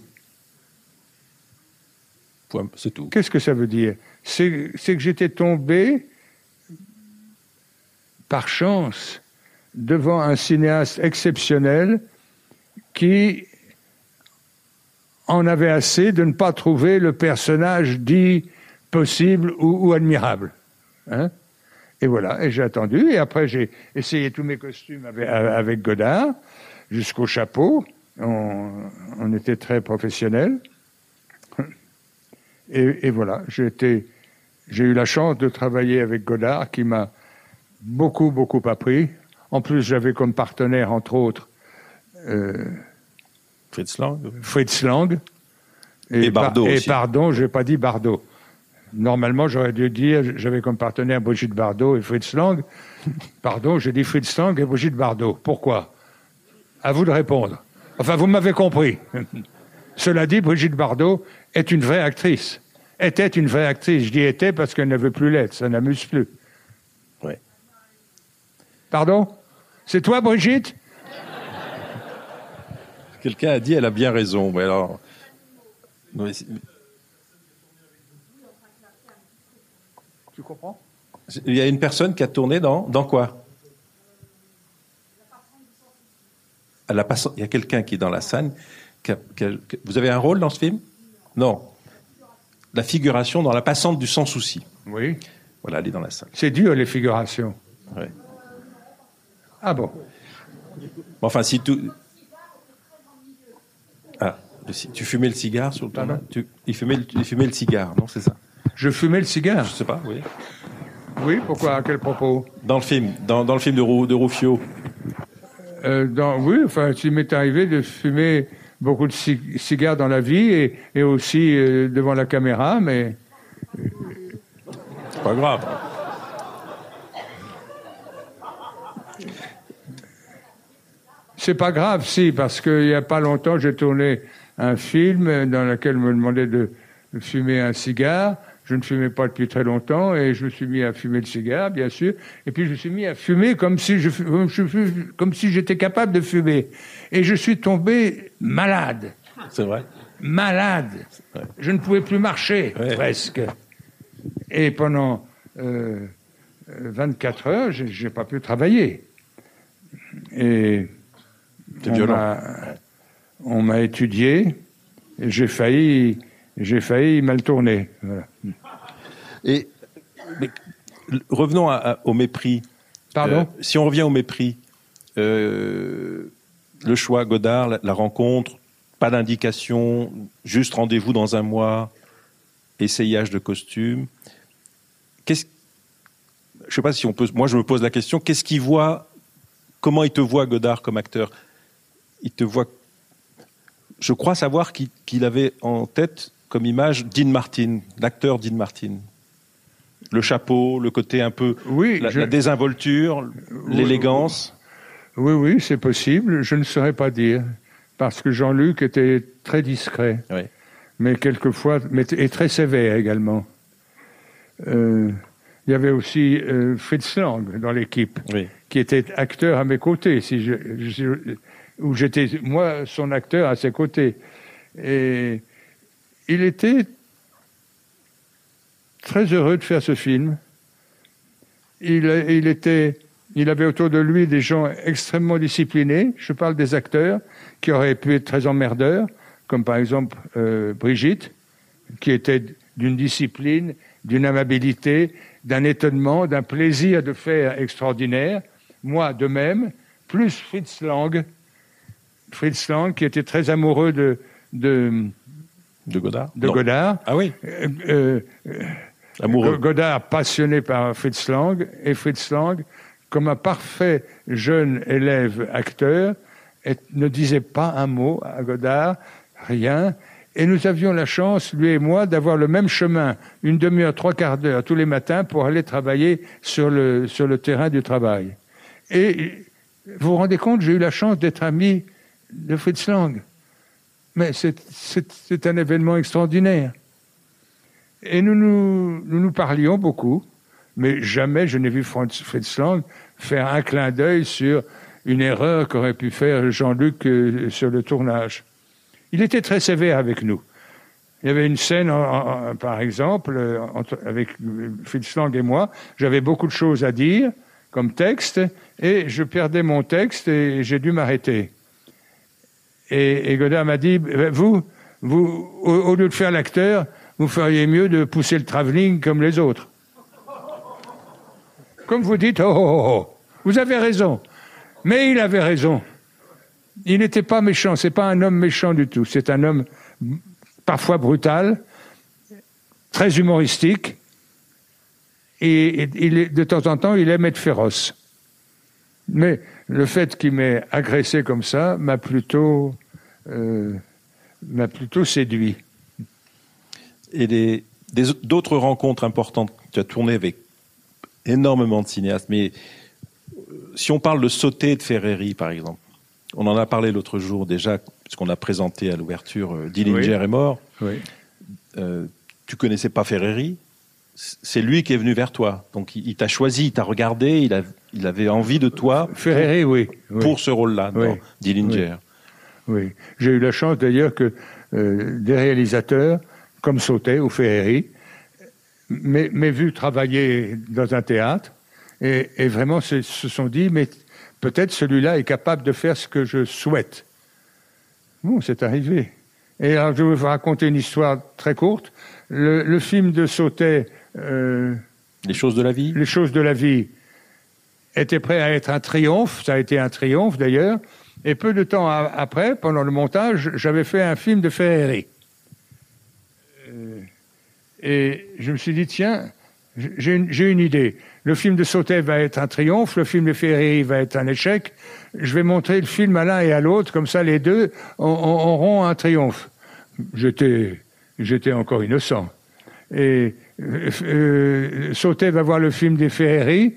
S2: C'est tout.
S3: Qu'est-ce que ça veut dire? C'est que j'étais tombé par chance devant un cinéaste exceptionnel qui en avait assez de ne pas trouver le personnage dit possible ou, admirable. Hein et voilà, et j'ai attendu, et après j'ai essayé tous mes costumes avec, Godard, jusqu'au chapeau. On, était très professionnels. Et, voilà, j'ai eu la chance de travailler avec Godard, qui m'a beaucoup, beaucoup appris. En plus, j'avais comme partenaire, entre autres, euh,
S2: Fritz Lang.
S3: Fritz Lang.
S2: Et Bardot
S3: Et
S2: aussi.
S3: pardon, je n'ai pas dit Bardot. Normalement, j'aurais dû dire, j'avais comme partenaire Brigitte Bardot et Fritz Lang. Pardon, j'ai dit Fritz Lang et Brigitte Bardot. Pourquoi? À vous de répondre. Enfin, vous m'avez compris. Cela dit, Brigitte Bardot est une vraie actrice. Était une vraie actrice. Je dis était parce qu'elle ne veut plus l'être. Ça n'amuse plus. Pardon? C'est toi, Brigitte?
S2: Quelqu'un a dit elle a bien raison. Mais alors. Non, mais c'est-
S3: Tu comprends?
S2: Il y a une personne qui a tourné dans, dans quoi? La Il y a quelqu'un qui est dans la scène. qui a- qui a- qui- Vous avez un rôle dans ce film? Non. La figuration dans La passante du sans souci.
S3: Oui.
S2: Voilà, elle est dans la salle.
S3: C'est dur, les figurations.
S2: Ouais.
S3: Ah bon
S2: Enfin, si tout. Ah, tu fumais le cigare sur le tournage tu... il, fumait le... il fumait le cigare, non C'est ça
S3: Je fumais le cigare.
S2: Je sais pas, oui.
S3: Oui, pourquoi À quel propos
S2: Dans le film, dans, dans le film de, Rou- de Ruffio.
S3: Euh, dans, Oui, enfin, il m'est arrivé de fumer beaucoup de ci- cigares dans la vie et, et aussi euh, devant la caméra, mais
S2: C'est pas grave.
S3: C'est pas grave, si, parce qu'il y a pas longtemps, j'ai tourné un film dans lequel on me demandait de fumer un cigare. Je ne fumais pas depuis très longtemps et je me suis mis à fumer le cigare, bien sûr. Et puis je me suis mis à fumer comme si je, comme si j'étais capable de fumer. Et je suis tombé malade.
S2: C'est vrai.
S3: malade. Je ne pouvais plus marcher,
S2: Ouais.
S3: presque. Et pendant euh, euh, 24 heures, je n'ai pas pu travailler. Et On
S2: violent.
S3: m'a- On m'a étudié, et j'ai failli, j'ai failli mal tourner. Voilà.
S2: Et mais, revenons à- à- au mépris.
S3: Pardon?
S2: Euh, si on revient au mépris, euh, le choix Godard, la, la rencontre, pas d'indication, juste rendez-vous dans un mois, essayage de costume. Qu'est-ce Je sais pas si on peut. Moi, je me pose la question qu'est-ce qu'il voit Comment il te voit Godard comme acteur? Il te voit. Je crois savoir qu'il avait en tête comme image Dean Martin, l'acteur Dean Martin. Le chapeau, le côté un peu
S3: Oui,
S2: la,
S3: je-
S2: la désinvolture, l'élégance.
S3: oui, oui, c'est possible. Je ne saurais pas dire. Parce que Jean-Luc était très discret.
S2: Oui.
S3: mais quelquefois, mais et très sévère également. Euh, il y avait aussi euh, Fritz Lang dans l'équipe,
S2: Oui.
S3: qui était acteur à mes côtés, si je, je- où j'étais moi son acteur à ses côtés. Et il était très heureux de faire ce film. Il, était, il avait autour de lui des gens extrêmement disciplinés. Je parle des acteurs qui auraient pu être très emmerdeurs, comme par exemple euh, Brigitte, qui était d'une discipline, d'une amabilité, d'un étonnement, d'un plaisir de faire extraordinaire. Moi, de même, plus Fritz Lang, Fritz Lang, qui était très amoureux de, de,
S2: De Godard
S3: de
S2: Non.
S3: Godard.
S2: Ah oui,
S3: Euh, euh,
S2: amoureux.
S3: Godard passionné par Fritz Lang et Fritz Lang, comme un parfait jeune élève acteur, et ne disait pas un mot à Godard, rien. Et nous avions la chance, lui et moi, d'avoir le même chemin, une demi-heure, trois quarts d'heure tous les matins pour aller travailler sur le, sur le terrain du travail. Et vous vous rendez compte, j'ai eu la chance d'être ami de Fritz Lang. Mais c'est- un événement extraordinaire. Et nous nous, parlions beaucoup, mais jamais je n'ai vu Fritz Lang faire un clin d'œil sur une erreur qu'aurait pu faire Jean-Luc euh, sur le tournage. Il était très sévère avec nous. Il y avait une scène, par exemple, euh, avec Fritz Lang et moi. J'avais beaucoup de choses à dire comme texte et je perdais mon texte et j'ai dû m'arrêter. Et, Godard m'a dit, ben, vous, vous, au, lieu de faire l'acteur, vous feriez mieux de pousser le travelling comme les autres. Comme vous dites, oh, oh, oh, oh. vous avez raison. Mais il avait raison. Il n'était pas méchant, c'est pas un homme méchant du tout. C'est un homme parfois brutal, très humoristique, et, de temps en temps, il aime être féroce. Mais le fait qu'il m'ait agressé comme ça m'a plutôt, euh, m'a plutôt séduit.
S2: Et d'autres rencontres importantes, tu as tourné avec énormément de cinéastes, mais euh, si on parle de sauter de Ferreri, par exemple, on en a parlé l'autre jour déjà, puisqu'on a présenté à l'ouverture euh, Dillinger est mort.
S3: Oui.
S2: Euh, tu connaissais pas Ferreri? C'est lui qui est venu vers toi. Donc il, t'a choisi, il t'a regardé, il, il, avait envie de toi.
S3: Ferreri, oui,
S2: Pour ce rôle-là, dans Dillinger.
S3: Oui. J'ai eu la chance d'ailleurs que euh, des réalisateurs, comme Sautet ou Ferreri, m'aient vu travailler dans un théâtre et, et vraiment se, se, sont dit, mais peut-être celui-là est capable de faire ce que je souhaite. Bon, c'est arrivé. Et alors, je vais vous raconter une histoire très courte. Le, le film de Sautet...
S2: Euh, les choses de la vie
S3: Les choses de la vie était prêt à être un triomphe, ça a été un triomphe d'ailleurs, et peu de temps après, pendant le montage, j'avais fait un film de Ferreri. Euh, et je me suis dit, tiens, j'ai une, idée. Le film de Sautet va être un triomphe, le film de Ferreri va être un échec. Je vais montrer le film à l'un et à l'autre, comme ça les deux auront un triomphe. J'étais, j'étais encore innocent. Et euh, euh, Sautet va voir le film des Ferreri,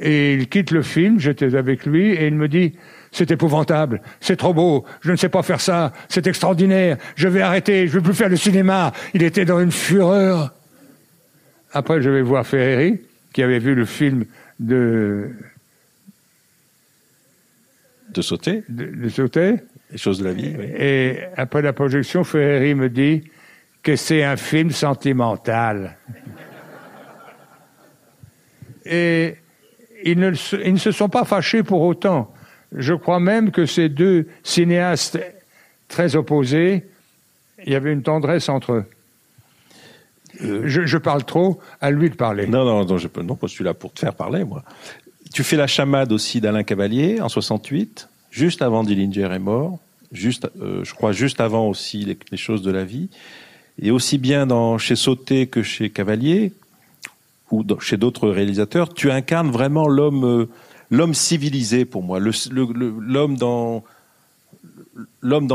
S3: et il quitte le film, j'étais avec lui, et il me dit, c'est épouvantable, c'est trop beau, je ne sais pas faire ça, c'est extraordinaire, je vais arrêter, je ne veux plus faire le cinéma. Il était dans une fureur. Après, je vais voir Ferreri, qui avait vu le film de.
S2: De sauter
S3: De, sauter.
S2: Les choses de la vie. Oui.
S3: Et après la projection, Ferreri me dit que c'est un film sentimental. Et ils ne, ils ne se sont pas fâchés pour autant. Je crois même que ces deux cinéastes très opposés, il y avait une tendresse entre eux. Euh, je, parle trop, à lui de parler.
S2: Non, non, non, je, non, je suis là pour te faire parler, moi. Tu fais la chamade aussi d'Alain Cavalier en 68, juste avant Dillinger est mort, juste, euh, je crois juste avant aussi les, choses de la vie, et aussi bien dans chez Sauté que chez Cavalier ou chez d'autres réalisateurs, tu incarnes vraiment l'homme, euh, civilisé pour moi, l'homme dans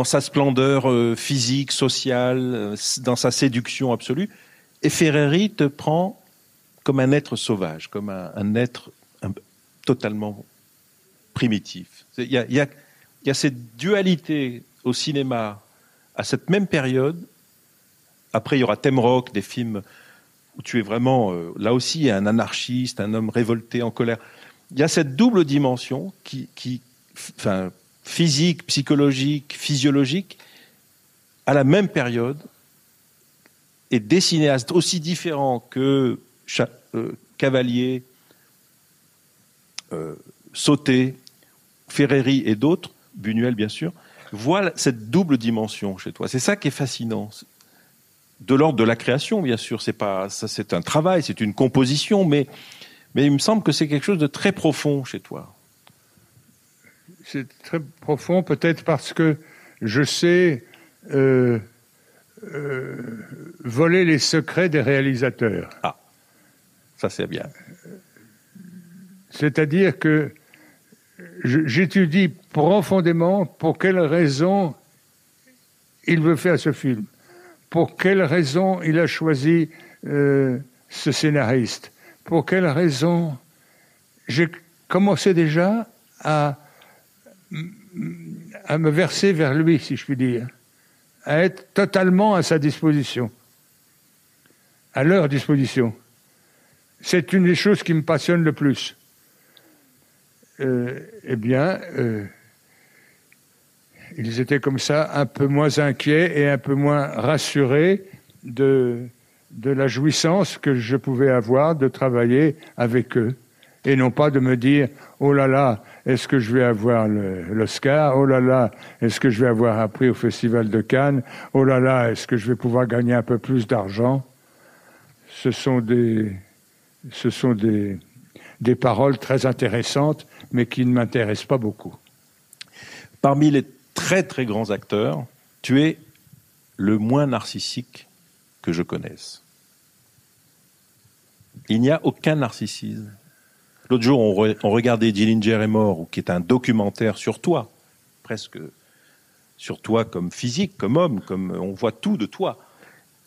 S2: sa splendeur physique, sociale, dans sa séduction absolue. Et Ferreri te prend comme un être sauvage, comme un, être totalement primitif. Il y, y a, cette dualité au cinéma à cette même période. Après, il y aura Thème Rock, des films où tu es vraiment, euh, là aussi, un anarchiste, un homme révolté, en colère. Il y a cette double dimension qui, enfin, physique, psychologique, physiologique, à la même période, et des cinéastes aussi différents que euh, Cavalier, euh, Sauté, Ferreri et d'autres, Buñuel bien sûr, voient cette double dimension chez toi. C'est ça qui est fascinant. De l'ordre de la création, bien sûr, c'est pas ça, c'est un travail, c'est une composition, mais mais il me semble que c'est quelque chose de très profond chez toi.
S3: C'est très profond, peut-être parce que je sais euh, euh, voler les secrets des réalisateurs.
S2: Ah, ça c'est bien.
S3: C'est-à-dire que j'étudie profondément pour quelle raison il veut faire ce film, pour quelle raison il a choisi euh, ce scénariste, pour quelle raison j'ai commencé déjà à, à me verser vers lui, si je puis dire à être totalement à sa disposition, à leur disposition? C'est une des choses qui me passionne le plus. euh, eh bien, euh, ils étaient comme ça un peu moins inquiets et un peu moins rassurés de, de la jouissance que je pouvais avoir de travailler avec eux. Et non pas de me dire, oh là là, est-ce que je vais avoir l'Oscar? Oh là là, est-ce que je vais avoir un prix au Festival de Cannes? Oh là là, est-ce que je vais pouvoir gagner un peu plus d'argent? Ce sont des, ce sont des, des paroles très intéressantes, mais qui ne m'intéressent pas beaucoup.
S2: Parmi les très très grands acteurs, tu es le moins narcissique que je connaisse. Il n'y a aucun narcissisme. L'autre jour, on, re- on regardait Dillinger est mort, qui est un documentaire sur toi, presque sur toi comme physique, comme homme, comme on voit tout de toi.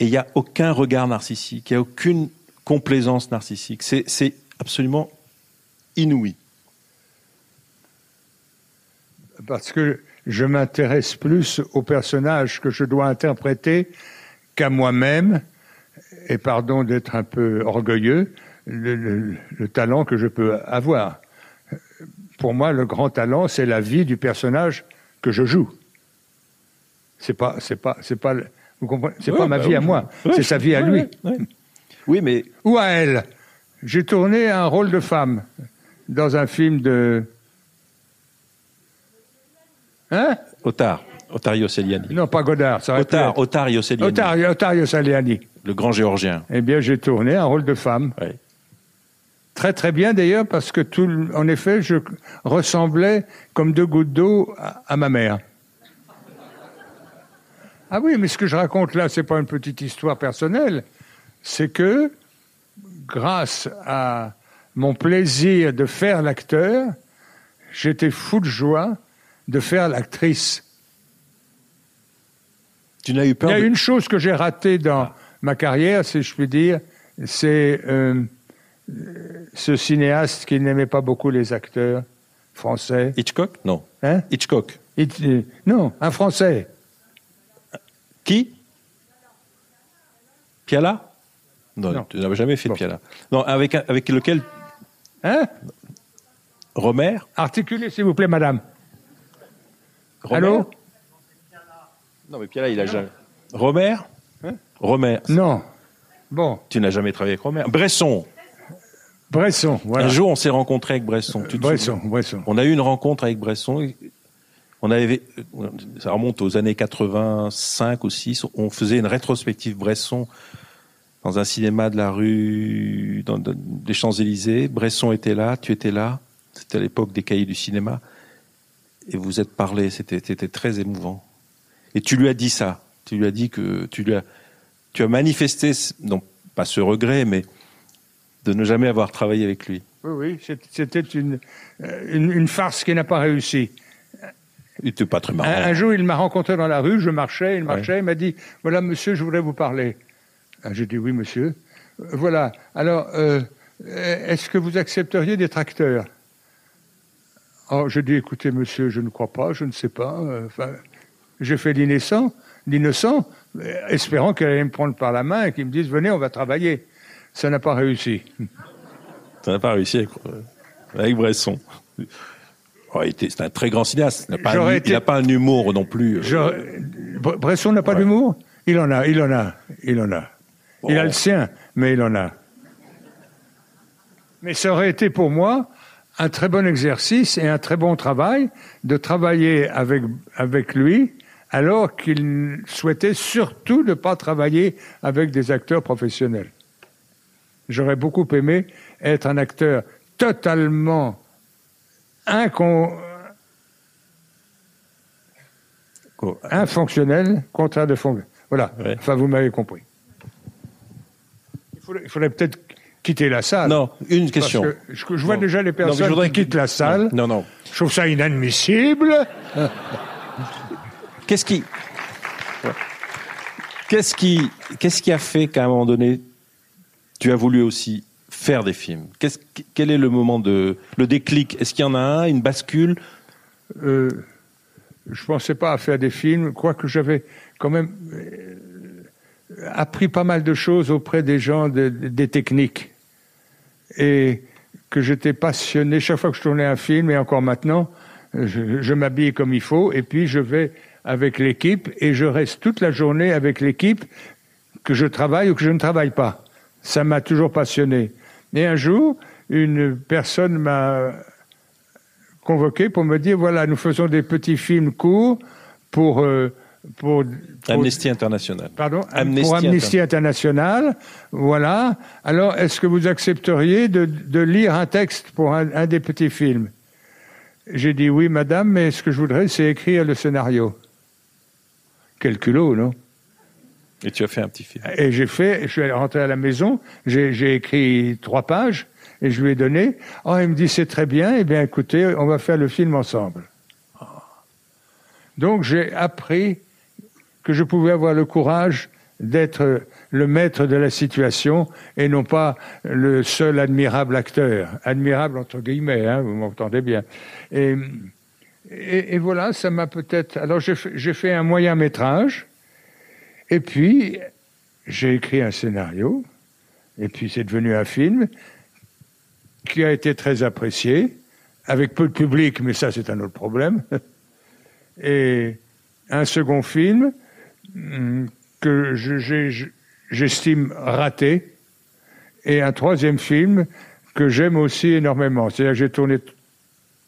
S2: Et il n'y a aucun regard narcissique, il n'y a aucune complaisance narcissique. C'est absolument inouï.
S3: Parce que je m'intéresse plus au personnage que je dois interpréter qu'à moi-même, et pardon d'être un peu orgueilleux, le, le- le talent que je peux avoir. Pour moi, le grand talent, c'est la vie du personnage que je joue. C'est pas, c'est pas, c'est pas, vous comprenez, c'est
S2: Ouais,
S3: pas ma
S2: bah
S3: vie à moi,
S2: Ouais,
S3: c'est sa vie à
S2: ouais,
S3: lui.
S2: ouais, ouais. Oui, mais
S3: Ou à elle. J'ai tourné un rôle de femme dans un film de. Hein?
S2: Otard, Otario Celiani.
S3: Non, pas Godard, ça être.
S2: Otario Celiani,
S3: Otario, Otario
S2: le grand géorgien.
S3: Eh bien, j'ai tourné un rôle de femme. Très très bien d'ailleurs, parce que tout, en effet, je ressemblais comme deux gouttes d'eau à, à ma mère. Ah oui, mais ce que je raconte là, c'est pas une petite histoire personnelle. C'est que, grâce à mon plaisir de faire l'acteur, j'étais fou de joie de faire l'actrice.
S2: Tu n'as eu
S3: Il
S2: peur
S3: y a
S2: de-
S3: une chose que j'ai ratée dans ma carrière, si je puis dire, c'est euh, ce cinéaste qui n'aimait pas beaucoup les acteurs français.
S2: Hitchcock? Non.
S3: Hein?
S2: Hitchcock.
S3: Il- euh, non, un français.
S2: Qui? Piala? Non,
S3: Non.
S2: tu n'avais jamais fait de
S3: Bon.
S2: Piala. Non, avec, avec lequel?
S3: Hein?
S2: Romer
S3: Articulez, s'il vous plaît, madame.
S2: Romer
S3: Allô
S2: Non, mais Piala, il a jamais. Romer
S3: Hein
S2: Romer.
S3: Non. Bon,
S2: Tu n'as jamais travaillé avec Romer. Bresson.
S3: Bresson, voilà.
S2: Un jour, on s'est rencontré avec Bresson. Tu te
S3: Bresson, Bresson.
S2: On a eu une rencontre avec Bresson. On avait, ça remonte aux années 85 ou 6. On faisait une rétrospective Bresson dans un cinéma de la rue dans- dans- des Champs-Élysées. Bresson était là, tu étais là. C'était à l'époque des cahiers du cinéma. Et vous êtes parlé. C'était très émouvant. Et tu lui as dit ça. Tu lui as dit que tu lui as, tu as manifesté, non pas ce regret, mais de ne jamais avoir travaillé avec lui.
S3: Oui, oui, c'était une, euh, une, une farce qui n'a pas réussi.
S2: Il était pas très marrant.
S3: Un, un jour, il m'a rencontré dans la rue, je marchais, il marchait, il m'a dit Voilà, monsieur, je voudrais vous parler. Ah, J'ai dit Oui, monsieur. Euh, Voilà. Alors, euh, est-ce que vous accepteriez d'être acteur? Oh, je dis Écoutez, monsieur, je ne crois pas, je ne sais pas. Euh, Enfin, j'ai fait l'innocent, l'innocent, espérant qu'elle allait me prendre par la main et qu'il me dise Venez, on va travailler. Ça n'a pas réussi.
S2: Ça n'a pas réussi avec, euh, avec Bresson. Oh, c'est un très grand cinéaste. Il n'a pas, un-
S3: été-
S2: pas un humour non plus. euh,
S3: Bresson n'a pas
S2: Ouais.
S3: d'humour? Il en a, il en a, il en a. Il a le sien, mais il en a. Mais ça aurait été pour moi un très bon exercice et un très bon travail de travailler avec, avec lui, alors qu'il souhaitait surtout ne pas travailler avec des acteurs professionnels. J'aurais beaucoup aimé être un acteur totalement incon, infonctionnel, contraire de fonction. Voilà.
S2: Ouais.
S3: Enfin, vous m'avez compris. Il faudrait, il faudrait peut-être quitter la salle.
S2: Non, une
S3: Parce
S2: question.
S3: que je, je vois
S2: Non.
S3: déjà les personnes
S2: voudrais
S3: qui quittent la salle.
S2: Non, non.
S3: Je trouve ça inadmissible.
S2: Qu'est-ce qui, qu'est-ce qui, qu'est-ce qui a fait qu'à un moment donné, tu as voulu aussi faire des films? Qu'est-ce, Quel est le moment de le déclic? Est-ce qu'il y en a un, une bascule?
S3: Euh, je pensais pas à faire des films, quoique j'avais quand même euh, appris pas mal de choses auprès des gens de- de- des techniques. Et que j'étais passionné. Chaque fois que je tournais un film, et encore maintenant, je, m'habille comme il faut, et puis je vais avec l'équipe, et je reste toute la journée avec l'équipe, que je travaille ou que je ne travaille pas. Ça m'a toujours passionné. Et un jour, une personne m'a convoqué pour me dire voilà, nous faisons des petits films courts pour. euh, pour, pour-
S2: Amnesty International.
S3: Pardon
S2: Amnesty
S3: Pour Amnesty International. Voilà. Alors, est-ce que vous accepteriez de, de lire un texte pour un, un des petits films? J'ai dit oui, madame, mais ce que je voudrais, c'est écrire le scénario. Quel culot, non?
S2: Et tu as fait un petit film.
S3: Et j'ai fait, je suis rentré à la maison, j'ai j'ai écrit trois pages et je lui ai donné. Oh, il me dit c'est très bien. Eh bien, écoutez, on va faire le film ensemble. Donc j'ai appris que je pouvais avoir le courage d'être le maître de la situation et non pas le seul admirable acteur. Admirable entre guillemets, hein, vous m'entendez bien. Et, et, et voilà, ça m'a peut-être. Alors j'ai fait- un moyen métrage. Et puis, j'ai écrit un scénario, et puis c'est devenu un film qui a été très apprécié, avec peu de public, mais ça c'est un autre problème. Et un second film que j'ai- je- j'estime raté, et un troisième film que j'aime aussi énormément. C'est-à-dire que j'ai tourné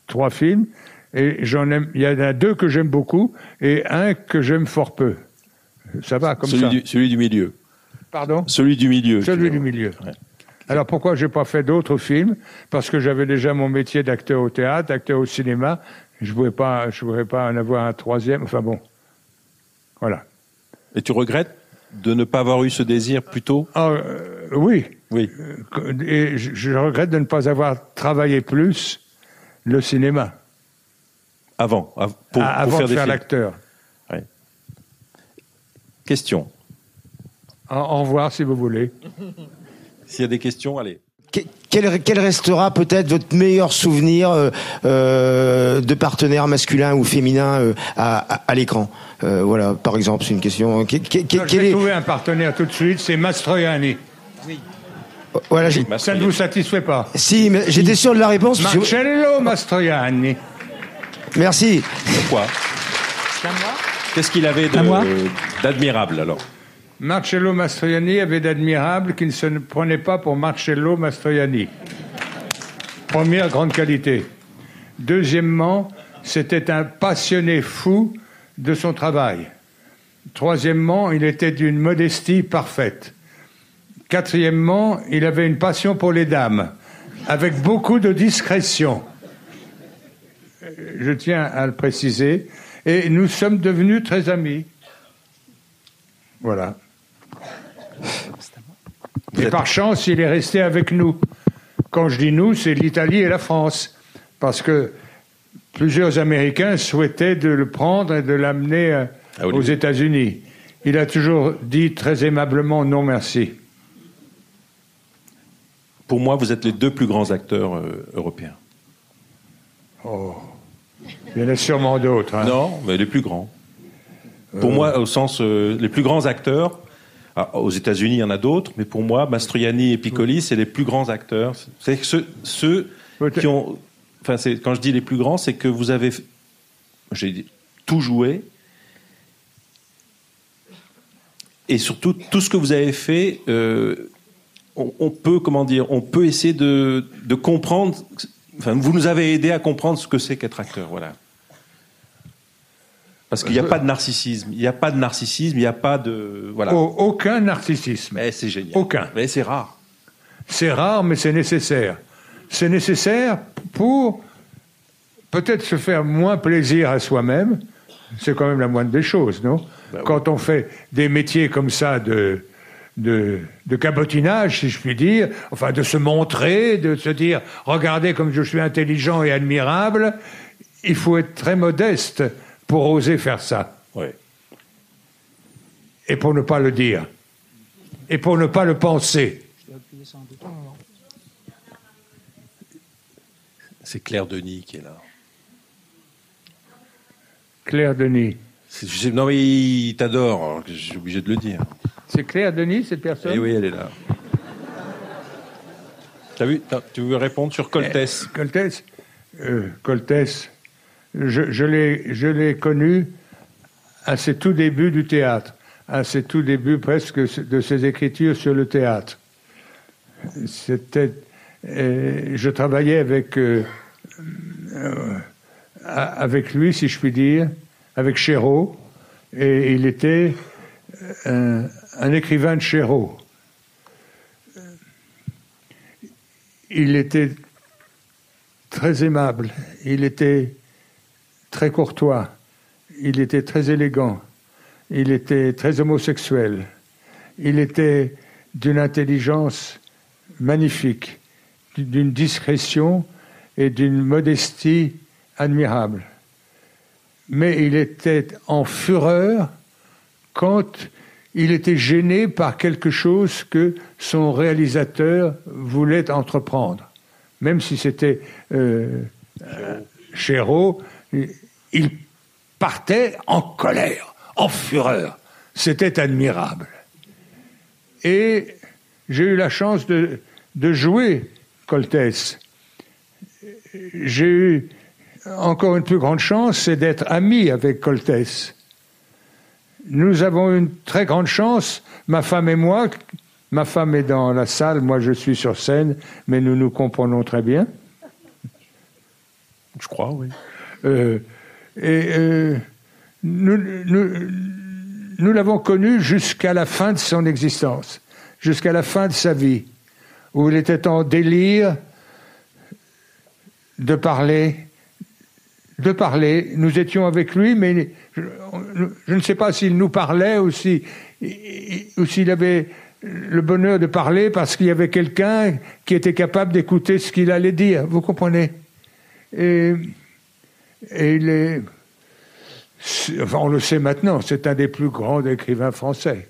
S3: trois films, et j'en aime. Il y en a deux que j'aime beaucoup, et un que j'aime fort peu. Ça va comme
S2: celui,
S3: ça.
S2: du, celui du milieu.
S3: Pardon?
S2: Celui du milieu.
S3: Celui du milieu.
S2: Ouais.
S3: Alors pourquoi j'ai pas fait d'autres films? Parce que j'avais déjà mon métier d'acteur au théâtre, d'acteur au cinéma. Je ne pouvais pas, je voudrais pas en avoir un troisième. Enfin bon, voilà.
S2: Et tu regrettes de ne pas avoir eu ce désir plus tôt?
S3: Ah, euh, oui,
S2: Oui.
S3: Euh, et je, regrette de ne pas avoir travaillé plus le cinéma
S2: Avant, av- pour,
S3: avant
S2: faire
S3: de
S2: des
S3: faire l'acteur.
S2: Question.
S3: Au revoir si vous voulez.
S2: S'il y a des questions, allez.
S4: Que- Quel, quel restera peut-être votre meilleur souvenir euh, euh, de partenaire masculin ou féminin euh, à, à- à l'écran? Euh, Voilà, par exemple, c'est une question.
S3: Je vais
S4: est-
S3: trouver un partenaire tout de suite, c'est Mastroianni.
S4: voilà, j'ai-
S3: Ça ne vous satisfait pas?
S4: Si, mais j'étais sûr de la réponse.
S3: Marcello Mastroianni.
S4: Merci.
S2: Pourquoi? Qu'est-ce qu'il avait de-
S3: À moi?
S2: d'admirable alors?
S3: Marcello Mastroianni avait d'admirable qu'il ne se prenait pas pour Marcello Mastroianni. Première grande qualité. Deuxièmement, c'était un passionné fou de son travail. Troisièmement, il était d'une modestie parfaite. Quatrièmement, il avait une passion pour les dames, avec beaucoup de discrétion. Je tiens à le préciser. Et nous sommes devenus très amis. Voilà. Et par chance, il est resté avec nous. Quand je dis nous, c'est l'Italie et la France. Parce que plusieurs Américains souhaitaient de le prendre et de l'amener euh, aux. États-Unis. Il a toujours dit très aimablement non merci.
S2: Pour moi, vous êtes les deux plus grands acteurs euh, européens.
S3: Oh. Il y en a sûrement d'autres. hein.
S2: Non, mais les plus grands. Pour moi, au sens, euh, les plus grands acteurs. Ah, aux États-Unis, il y en a d'autres, mais pour moi, Mastroianni et Piccoli, c'est les plus grands acteurs. C'est ceux, qui ont. Enfin, quand je dis les plus grands, c'est que vous avez, j'ai dit, tout joué, et surtout tout ce que vous avez fait. euh, on, on peut, comment dire, on peut essayer de, de comprendre. Enfin, vous nous avez aidé à comprendre ce que c'est qu'être acteur, voilà. Parce qu'il n'y a pas de narcissisme, il n'y a pas de narcissisme, il n'y a pas de voilà.
S3: Au- aucun narcissisme.
S2: Mais c'est génial.
S3: Aucun.
S2: Mais c'est rare.
S3: C'est rare, mais c'est nécessaire. C'est nécessaire pour peut-être se faire moins plaisir à soi-même. C'est quand même la moindre des choses, non?
S2: Bah oui.
S3: Quand on fait des métiers comme ça de, de, de cabotinage, si je puis dire, enfin de se montrer, de se dire regardez comme je suis intelligent et admirable, il faut être très modeste pour oser faire ça
S2: Ouais.
S3: et pour ne pas le dire et pour ne pas le penser.
S2: C'est Claire Denis qui est là.
S3: Claire Denis.
S2: C'est- je sais- non mais il t'adore, que je suis obligé de le dire.
S3: C'est Claire Denis, cette personne
S2: Et oui, elle est là. As vu, tu veux répondre sur Coltès
S3: Coltès, euh, Coltès je, l'ai connu à ses tout débuts du théâtre, à ses tout débuts presque de ses écritures sur le théâtre. C'était, euh, je travaillais avec euh, avec lui, si je puis dire, avec Chéreau, et il était un, un écrivain de Chéreau. Il était très aimable, il était très courtois, il était très élégant, il était très homosexuel, il était d'une intelligence magnifique, d'une discrétion et d'une modestie admirable. Mais il était en fureur quand il était gêné par quelque chose que son réalisateur voulait entreprendre. Même si c'était euh, Chéreau, il partait en colère, en fureur. C'était admirable. Et j'ai eu la chance de, de jouer Coltès. J'ai eu encore une plus grande chance, c'est d'être ami avec Coltès. Nous avons une très grande chance, ma femme et moi. Ma femme est dans la salle, moi je suis sur scène, mais nous nous comprenons très bien.
S2: Je crois, oui.
S3: Euh, et euh, nous, l'avons connu jusqu'à la fin de son existence, jusqu'à la fin de sa vie, où il était en délire de parler, de parler. Nous étions avec lui, mais je, ne sais pas s'il nous parlait ou s'il avait le bonheur de parler parce qu'il y avait quelqu'un qui était capable d'écouter ce qu'il allait dire. Vous comprenez? Il est, on le sait maintenant, c'est un des plus grands écrivains français.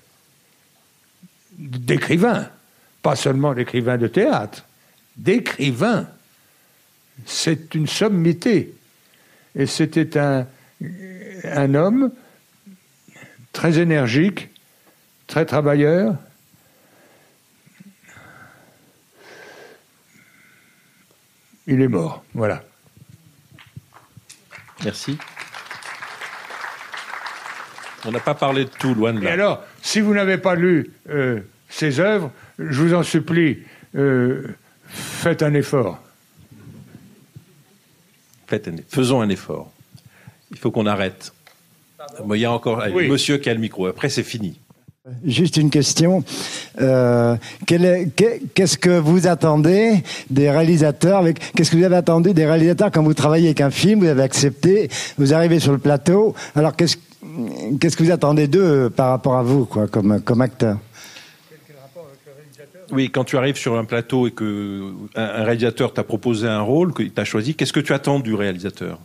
S3: D'écrivains, pas seulement d'écrivains de théâtre, d'écrivains. C'est une sommité. Et c'était un, un homme très énergique, très travailleur. Il est mort, voilà.
S2: Merci. On n'a pas parlé de tout, loin de là.
S3: Et alors, si vous n'avez pas lu euh, ses œuvres, je vous en supplie, euh, faites un effort.
S2: Faites un... Faisons un effort. Il faut qu'on arrête. il y a encore monsieur qui a le micro. Après, c'est fini.
S5: Juste une question. Euh, qu'est-ce que vous attendez des réalisateurs avec Qu'est-ce que vous avez attendu des réalisateurs quand vous travaillez avec un film Vous avez accepté, vous arrivez sur le plateau? Alors qu'est-ce qu'est-ce que vous attendez d'eux par rapport à vous, quoi, comme comme acteur?
S2: Oui, quand tu arrives sur un plateau et que un réalisateur t'a proposé un rôle, qu'il t'a choisi, qu'est-ce que tu attends du réalisateur?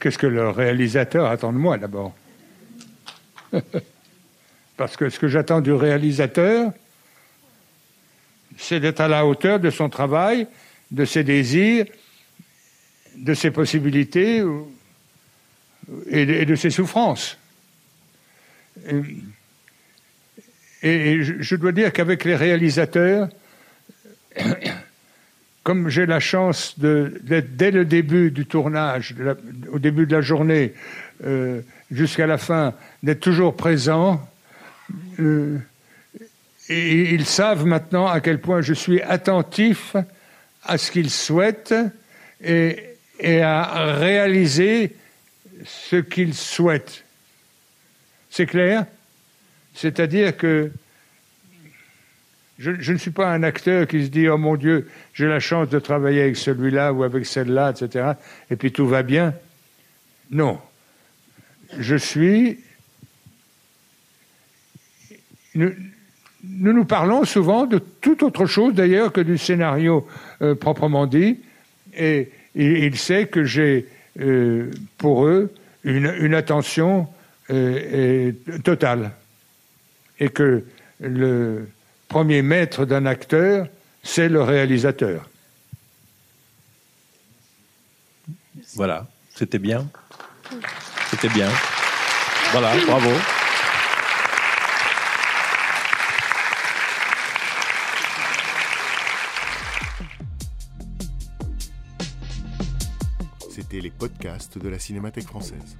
S3: Qu'est-ce que le réalisateur attend de moi d'abord? Parce que ce que j'attends du réalisateur, c'est d'être à la hauteur de son travail, de ses désirs, de ses possibilités et de, ses souffrances. Et, je dois dire qu'avec les réalisateurs, comme j'ai la chance d'être dès le début du tournage, au début de la journée, euh, jusqu'à la fin, d'être toujours présent, euh, ils savent maintenant à quel point je suis attentif à ce qu'ils souhaitent et, à réaliser ce qu'ils souhaitent. C'est clair? C'est-à-dire que je, ne suis pas un acteur qui se dit Oh mon Dieu, j'ai la chance de travailler avec celui-là ou avec celle-là, etc. Et puis tout va bien. Non. Je suis nous, nous, parlons souvent de toute autre chose d'ailleurs que du scénario euh, proprement dit, et, il sait que j'ai euh, pour eux une, attention euh, totale, et que le premier maître d'un acteur, c'est le réalisateur.
S2: Voilà, c'était bien. C'était bien. Voilà, bravo.
S6: podcast de la Cinémathèque française.